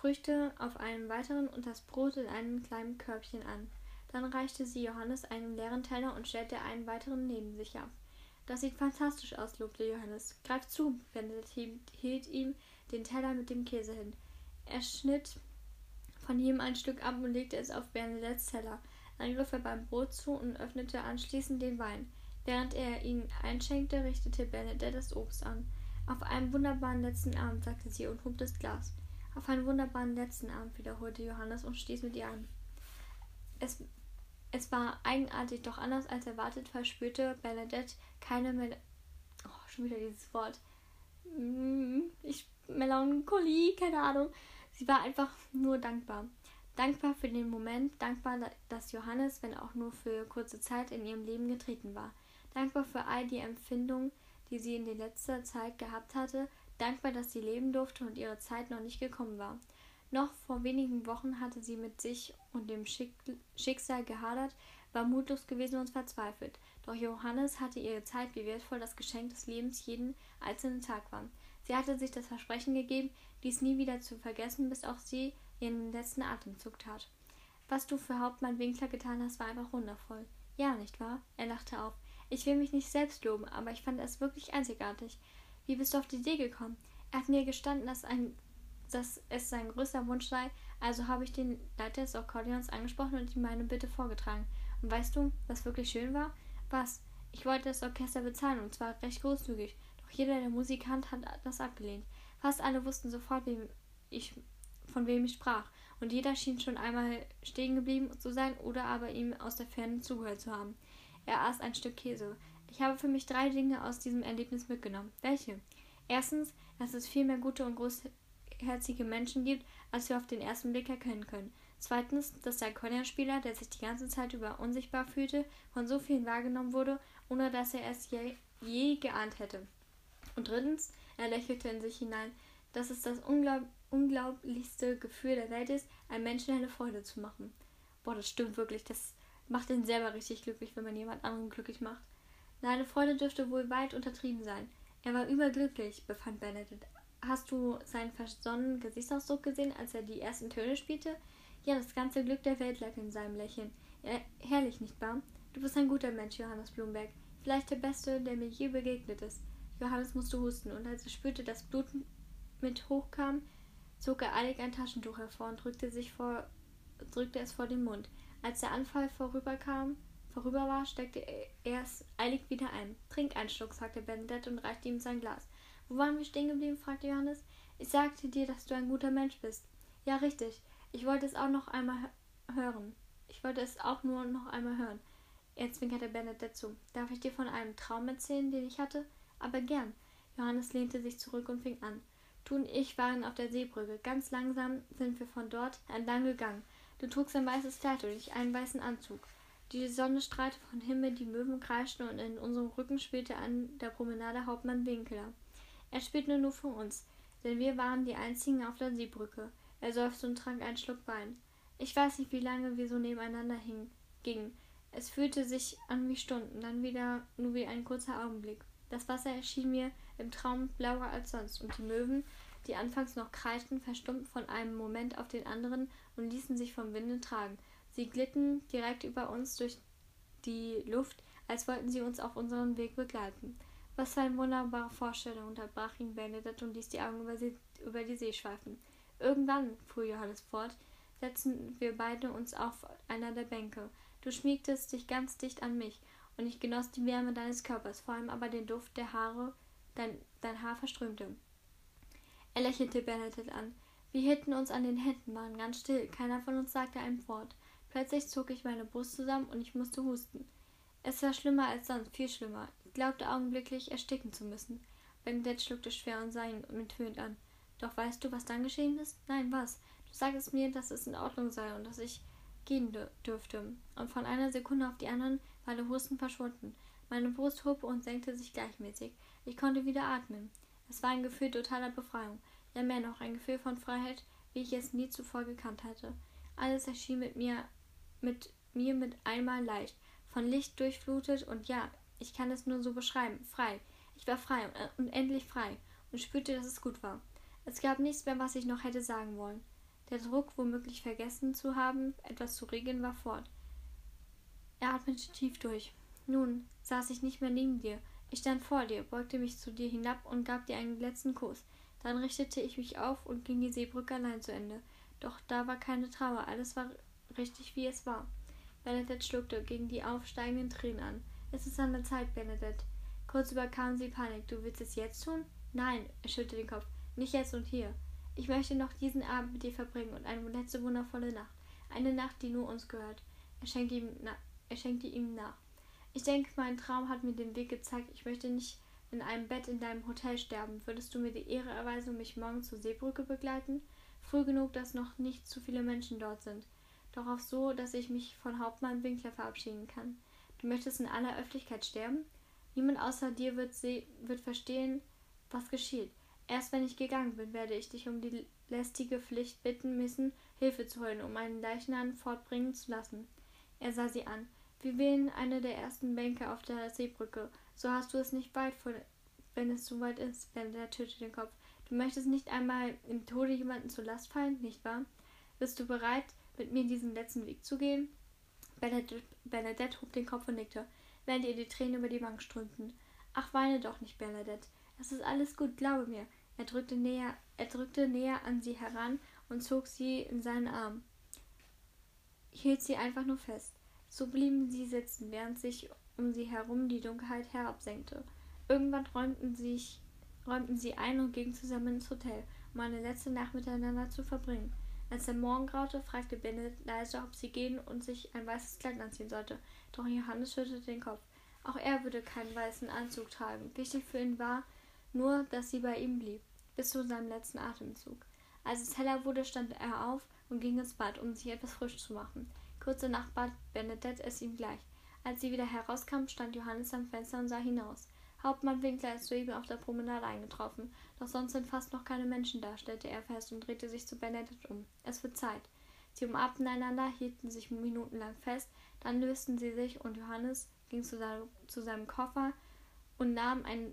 Früchte auf einem weiteren und das Brot in einem kleinen Körbchen an. Dann reichte sie Johannes einen leeren Teller und stellte einen weiteren neben sich ab. Das sieht fantastisch aus, lobte Johannes. Greif zu, Benedikt hielt ihm den Teller mit dem Käse hin. Er schnitt von jedem ein Stück ab und legte es auf Bernadettes Teller. Dann griff er beim Brot zu und öffnete anschließend den Wein. Während er ihn einschenkte, richtete Bernadette das Obst an. Auf einen wunderbaren letzten Abend, sagte sie und hob das Glas. Auf einen wunderbaren letzten Abend, wiederholte Johannes und stieß mit ihr an. Es, es war eigenartig, doch anders als erwartet verspürte Bernadette keine Mel oh, schon wieder dieses Wort. Mm, ich, Melancholie, keine Ahnung. Sie war einfach nur dankbar. Dankbar für den Moment, dankbar, dass Johannes, wenn auch nur für kurze Zeit, in ihrem Leben getreten war. Dankbar für all die Empfindungen, die sie in der letzten Zeit gehabt hatte, dankbar, dass sie leben durfte und ihre Zeit noch nicht gekommen war. Noch vor wenigen Wochen hatte sie mit sich und dem Schicksal gehadert, war mutlos gewesen und verzweifelt. Doch Johannes hatte ihr gezeigt, wie wertvoll das Geschenk des Lebens jeden einzelnen Tag war. Sie hatte sich das Versprechen gegeben, dies nie wieder zu vergessen, bis auch sie ihren letzten Atemzug tat. Was du für Hauptmann Winkler getan hast, war einfach wundervoll. Ja, nicht wahr? Er lachte auf. Ich will mich nicht selbst loben, aber ich fand es wirklich einzigartig. Wie bist du auf die Idee gekommen? Er hat mir gestanden, dass, ein, dass es sein größter Wunsch sei, also habe ich den Leiter des Akkordeons angesprochen und ihm meine Bitte vorgetragen. Und weißt du, was wirklich schön war? Was? Ich wollte das Orchester bezahlen und zwar recht großzügig. Doch jeder der Musikant hat das abgelehnt. Fast alle wussten sofort, wem ich, von wem ich sprach, und jeder schien schon einmal stehen geblieben zu sein oder aber ihm aus der Ferne zugehört zu haben. Er aß ein Stück Käse. Ich habe für mich drei Dinge aus diesem Erlebnis mitgenommen. Welche? Erstens, dass es viel mehr gute und großherzige Menschen gibt, als wir auf den ersten Blick erkennen können. Zweitens, dass der Akkordeonspieler, der sich die ganze Zeit über unsichtbar fühlte, von so vielen wahrgenommen wurde, ohne dass er es je, je geahnt hätte. Und drittens, er lächelte in sich hinein, dass es das unglaub unglaublichste Gefühl der Welt ist, einem Menschen eine Freude zu machen. Boah, das stimmt wirklich. Das macht ihn selber richtig glücklich, wenn man jemand anderen glücklich macht. Seine Freude dürfte wohl weit untertrieben sein. Er war überglücklich, befand Benedict. Hast du seinen versonnenen Gesichtsausdruck gesehen, als er die ersten Töne spielte? Ja, das ganze Glück der Welt lag in seinem Lächeln. Ja, herrlich, nicht wahr? Du bist ein guter Mensch, Johannes Blumberg. Vielleicht der Beste, der mir je begegnet ist. Johannes musste husten, und als er spürte, dass Blut mit hochkam, zog er eilig ein Taschentuch hervor und drückte, vor, drückte es vor den Mund. Als der Anfall vorüberkam, vorüber war, steckte er es eilig wieder ein. Trink einen Schluck, sagte Bernadette und reichte ihm sein Glas. Wo waren wir stehen geblieben? fragte Johannes. Ich sagte dir, dass du ein guter Mensch bist. Ja, richtig. Ich wollte es auch noch einmal hören. Ich wollte es auch nur noch einmal hören. Er zwinkerte Bernadette zu. Darf ich dir von einem Traum erzählen, den ich hatte? Aber gern. Johannes lehnte sich zurück und fing an. Du und ich waren auf der Seebrücke. Ganz langsam sind wir von dort entlang gegangen. Du trugst ein weißes Kleid und ich einen weißen Anzug. Die Sonne strahlte von Himmel, die Möwen kreischten und in unserem Rücken spielte an der Promenade Hauptmann Winkler. Er spielte nur für uns, denn wir waren die einzigen auf der Seebrücke. Er seufzte und trank einen Schluck Wein. Ich weiß nicht, wie lange wir so nebeneinander gingen. Es fühlte sich an wie Stunden, dann wieder nur wie ein kurzer Augenblick. Das Wasser erschien mir im Traum blauer als sonst, und die Möwen, die anfangs noch kreischten, verstummten von einem Moment auf den anderen und ließen sich vom Winde tragen. Sie glitten direkt über uns durch die Luft, als wollten sie uns auf unserem Weg begleiten. Was für eine wunderbare Vorstellung, unterbrach ihn Benedikt und ließ die Augen über, sie, über die See schweifen. Irgendwann, fuhr Johannes fort, setzten wir beide uns auf einer der Bänke. Du schmiegtest dich ganz dicht an mich, und ich genoss die Wärme deines Körpers, vor allem aber den Duft der Haare, dein, dein Haar verströmte. Er lächelte Bernadette an. Wir hielten uns an den Händen, waren ganz still, keiner von uns sagte ein Wort. Plötzlich zog ich meine Brust zusammen und ich musste husten. Es war schlimmer als sonst, viel schlimmer. Ich glaubte augenblicklich ersticken zu müssen. Bernadette schluckte schwer und sah ihn mitfühlend an. Doch weißt du, was dann geschehen ist? Nein, was? Du sagtest mir, dass es in Ordnung sei und dass ich gehen dürfte. Und von einer Sekunde auf die andere war der Husten verschwunden. Meine Brust hob und senkte sich gleichmäßig. Ich konnte wieder atmen. Es war ein Gefühl totaler Befreiung. Ja, mehr noch, ein Gefühl von Freiheit, wie ich es nie zuvor gekannt hatte. Alles erschien mit mir mit mir mit einmal leicht, von Licht durchflutet und ja, ich kann es nur so beschreiben, frei. Ich war frei und, und endlich frei und spürte, dass es gut war. Es gab nichts mehr, was ich noch hätte sagen wollen. Der Druck, womöglich vergessen zu haben, etwas zu regeln, war fort. Er atmete tief durch. Nun saß ich nicht mehr neben dir. Ich stand vor dir, beugte mich zu dir hinab und gab dir einen letzten Kuss. Dann richtete ich mich auf und ging die Seebrücke allein zu Ende. Doch da war keine Trauer, alles war richtig, wie es war. Bernadette schluckte gegen die aufsteigenden Tränen an. Es ist an der Zeit, Bernadette. Kurz überkam sie Panik. Du willst es jetzt tun? Nein, er schüttelte den Kopf. Nicht jetzt und hier. Ich möchte noch diesen Abend mit dir verbringen und eine letzte wundervolle Nacht. Eine Nacht, die nur uns gehört. Er schenkte ihm, na er schenkte ihm nach. Ich denke, mein Traum hat mir den Weg gezeigt. Ich möchte nicht in einem Bett in deinem Hotel sterben. Würdest du mir die Ehre erweisen mich morgen zur Seebrücke begleiten? Früh genug, dass noch nicht zu viele Menschen dort sind. Doch so, dass ich mich von Hauptmann Winkler verabschieden kann. Du möchtest in aller Öffentlichkeit sterben? Niemand außer dir wird, wird verstehen, was geschieht. Erst wenn ich gegangen bin, werde ich dich um die lästige Pflicht bitten müssen, Hilfe zu holen, um einen Leichnam fortbringen zu lassen. Er sah sie an. Wir wählen eine der ersten Bänke auf der Seebrücke. So hast du es nicht weit vor, wenn es so weit ist. Bender tötete den Kopf. Du möchtest nicht einmal im Tode jemanden zur Last fallen, nicht wahr? Bist du bereit, mit mir diesen letzten Weg zu gehen? Bernadette, Bernadette hob den Kopf und nickte, während ihr die Tränen über die Wangen strömten. Ach, weine doch nicht, Bernadette. Es ist alles gut, glaube mir. Er drückte näher, er drückte näher an sie heran und zog sie in seinen Arm. Hielt sie einfach nur fest. So blieben sie sitzen, während sich um sie herum die Dunkelheit herabsenkte. Irgendwann räumten, sich, räumten sie ein und gingen zusammen ins Hotel, um eine letzte Nacht miteinander zu verbringen. Als der Morgen graute, fragte Bennett leise, ob sie gehen und sich ein weißes Kleid anziehen sollte. Doch Johannes schüttelte den Kopf. Auch er würde keinen weißen Anzug tragen. Wichtig für ihn war, nur, dass sie bei ihm blieb, bis zu seinem letzten Atemzug. Als es heller wurde, stand er auf und ging ins Bad, um sich etwas frisch zu machen. Kurz danach bat Bernadette es ihm gleich. Als sie wieder herauskam, stand Johannes am Fenster und sah hinaus. Hauptmann Winkler ist soeben auf der Promenade eingetroffen, doch sonst sind fast noch keine Menschen da, stellte er fest und drehte sich zu Bernadette um. Es wird Zeit. Sie umarmten einander, hielten sich minutenlang fest, dann lösten sie sich und Johannes ging zu, seinem, zu seinem Koffer und nahm ein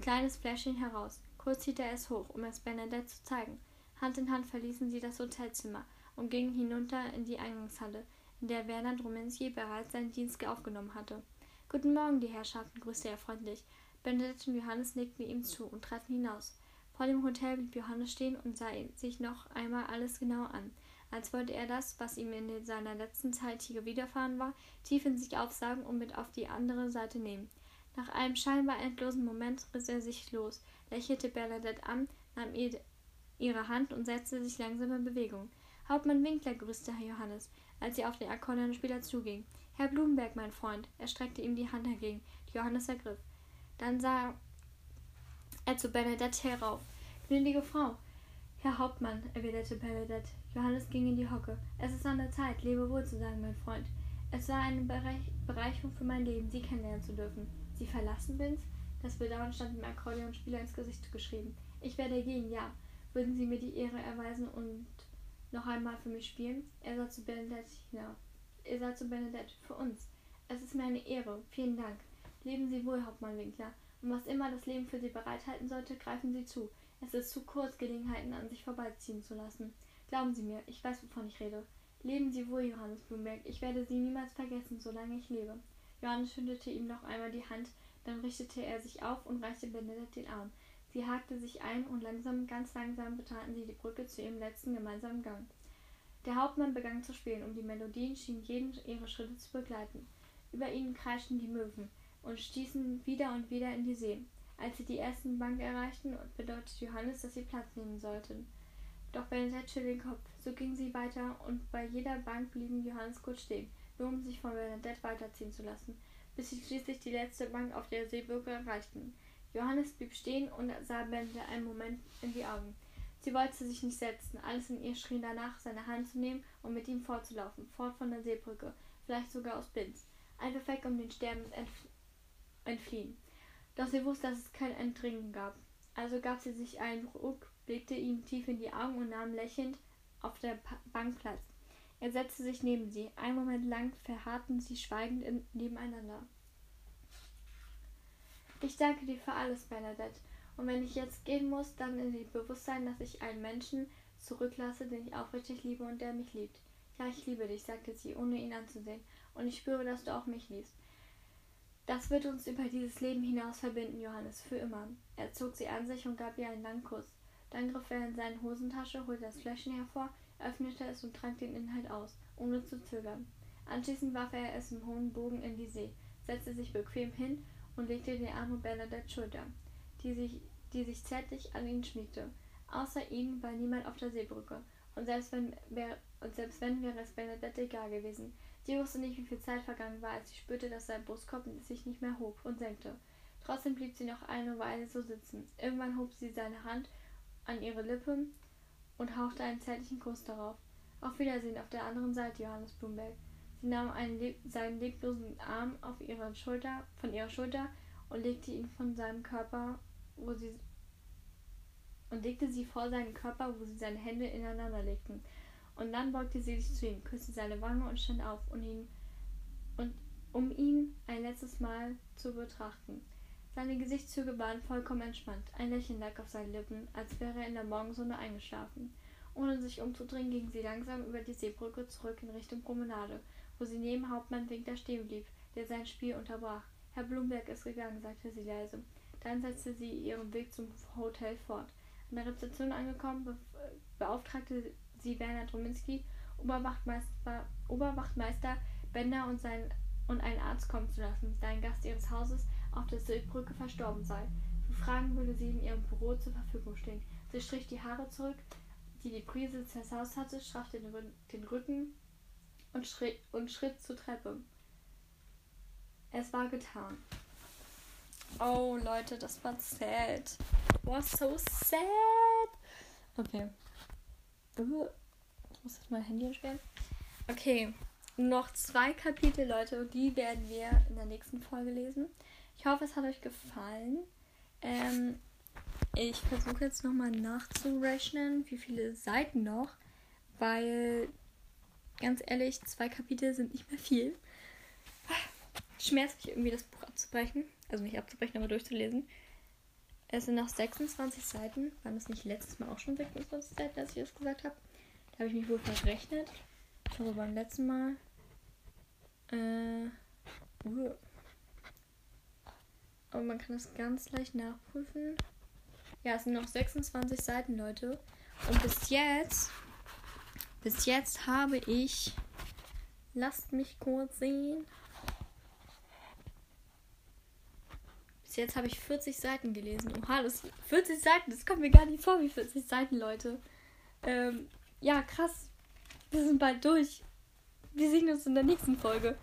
kleines Fläschchen heraus. Kurz hielt er es hoch, um es Bernadette zu zeigen. Hand in Hand verließen sie das Hotelzimmer und gingen hinunter in die Eingangshalle, in der Werner Drumenski bereits seinen Dienst aufgenommen hatte. Guten Morgen, die Herrschaften, grüßte er freundlich. Bernadette und Johannes nickten ihm zu und traten hinaus. Vor dem Hotel blieb Johannes stehen und sah sich noch einmal alles genau an, als wollte er das, was ihm in seiner letzten Zeit hier widerfahren war, tief in sich aufsagen und mit auf die andere Seite nehmen. Nach einem scheinbar endlosen Moment riss er sich los, lächelte Bernadette an, nahm ihr ihre Hand und setzte sich langsam in Bewegung. Hauptmann Winkler grüßte Herr Johannes, als sie auf den Akkordeonspieler zuging. Herr Blumenberg, mein Freund. Er streckte ihm die Hand entgegen, die Johannes ergriff. Dann sah er zu Bernadette herauf. Gnädige Frau. Herr Hauptmann, erwiderte Bernadette. Johannes ging in die Hocke. Es ist an der Zeit, lebe wohl zu sagen, mein Freund. Es war eine Bereicherung für mein Leben, Sie kennenlernen zu dürfen. Sie verlassen Vince? Das Bedauern stand dem Akkordeonspieler ins Gesicht geschrieben. Ich werde gehen, ja. Würden Sie mir die Ehre erweisen und noch einmal für mich spielen? Er sah zu Bernadette hinauf. Er sah zu Bernadette. Für uns. Es ist mir eine Ehre. Vielen Dank. Leben Sie wohl, Hauptmann Winkler. Und was immer das Leben für Sie bereithalten sollte, greifen Sie zu. Es ist zu kurz, Gelegenheiten an sich vorbeiziehen zu lassen. Glauben Sie mir, ich weiß, wovon ich rede. Leben Sie wohl, Johannes Blumberg. Ich werde Sie niemals vergessen, solange ich lebe. Johannes schüttelte ihm noch einmal die Hand, dann richtete er sich auf und reichte Benedette den Arm. Sie hakte sich ein und langsam, ganz langsam betraten sie die Brücke zu ihrem letzten gemeinsamen Gang. Der Hauptmann begann zu spielen, und die Melodien schienen jeden ihre Schritte zu begleiten. Über ihnen kreischten die Möwen und stießen wieder und wieder in die See. Als sie die ersten Bank erreichten, bedeutete Johannes, dass sie Platz nehmen sollten. Doch Benedette schüttelte den Kopf. So ging sie weiter, und bei jeder Bank blieben Johannes kurz stehen nur um sich von Bernadette weiterziehen zu lassen, bis sie schließlich die letzte Bank auf der Seebrücke erreichten. Johannes blieb stehen und sah Bernadette einen Moment in die Augen. Sie wollte sich nicht setzen, alles in ihr schrie danach, seine Hand zu nehmen und mit ihm fortzulaufen, fort von der Seebrücke, vielleicht sogar aus Binz. Einfach weg, um den Sterben entf entfliehen. Doch sie wusste, dass es kein Entdringen gab. Also gab sie sich einen Ruck, blickte ihm tief in die Augen und nahm lächelnd auf der Bank Platz. Er setzte sich neben sie. Einen Moment lang verharrten sie schweigend in, nebeneinander. Ich danke dir für alles, Bernadette. Und wenn ich jetzt gehen muss, dann in dem Bewusstsein, dass ich einen Menschen zurücklasse, den ich aufrichtig liebe und der mich liebt. Ja, ich liebe dich, sagte sie, ohne ihn anzusehen. Und ich spüre, dass du auch mich liebst. Das wird uns über dieses Leben hinaus verbinden, Johannes, für immer. Er zog sie an sich und gab ihr einen langen Kuss. Dann griff er in seine Hosentasche, holte das Fläschchen hervor, öffnete es und trank den Inhalt aus, ohne zu zögern. Anschließend warf er es im hohen Bogen in die See, setzte sich bequem hin und legte den Arm um Bernadettes Schulter, die sich, die sich zärtlich an ihn schmiegte. Außer ihnen war niemand auf der Seebrücke, und selbst wenn, wär, und selbst wenn wäre es Bernadette egal gewesen. Sie wusste nicht, wie viel Zeit vergangen war, als sie spürte, dass sein Brustkorb sich nicht mehr hob und senkte. Trotzdem blieb sie noch eine Weile so sitzen. Irgendwann hob sie seine Hand an ihre Lippen und hauchte einen zärtlichen Kuss darauf. Auf Wiedersehen auf der anderen Seite, Johannes Blumberg. Sie nahm Leb seinen leblosen Arm auf ihre Schulter, von ihrer Schulter und legte ihn von seinem Körper, wo sie und legte sie vor seinen Körper, wo sie seine Hände ineinander legten. Und dann beugte sie sich zu ihm, küsste seine Wange und stand auf, um ihn, und, um ihn ein letztes Mal zu betrachten. Seine Gesichtszüge waren vollkommen entspannt. Ein Lächeln lag auf seinen Lippen, als wäre er in der Morgensonne eingeschlafen. Ohne sich umzudrehen, ging sie langsam über die Seebrücke zurück in Richtung Promenade, wo sie neben Hauptmann Winkler stehen blieb, der sein Spiel unterbrach. Herr Blumberg ist gegangen, sagte sie leise. Dann setzte sie ihren Weg zum Hotel fort. An der Rezeption angekommen, be beauftragte sie Werner Drominski, Oberwachtmeister, Oberwachtmeister Bender und, sein, und einen Arzt kommen zu lassen, da ein Gast ihres Hauses auf der Südbrücke verstorben sei. Für Fragen würde sie in ihrem Büro zur Verfügung stehen. Sie strich die Haare zurück, die die Prise zersaust hatte, straffte den, den Rücken und schritt, und schritt zur Treppe. Es war getan. Oh, Leute, das war sad. Was so sad. Okay. Ich muss jetzt mein Handy entfernen. Okay. Noch zwei Kapitel, Leute, die werden wir in der nächsten Folge lesen. Ich hoffe, es hat euch gefallen. Ähm, ich versuche jetzt nochmal nachzurechnen, wie viele Seiten noch, weil ganz ehrlich, zwei Kapitel sind nicht mehr viel. Schmerzt mich irgendwie, das Buch abzubrechen. Also nicht abzubrechen, aber durchzulesen. Es sind noch 26 Seiten. Waren das nicht letztes Mal auch schon 26 Seiten, als ich das gesagt habe? Da habe ich mich wohl verrechnet. Ich glaube beim letzten Mal. Äh. Uh. Aber man kann das ganz leicht nachprüfen. Ja, es sind noch 26 Seiten, Leute. Und bis jetzt, bis jetzt habe ich, lasst mich kurz sehen. Bis jetzt habe ich 40 Seiten gelesen. Oha, das 40 Seiten, das kommt mir gar nicht vor wie 40 Seiten, Leute. Ähm, ja, krass. Wir sind bald durch. Wir sehen uns in der nächsten Folge.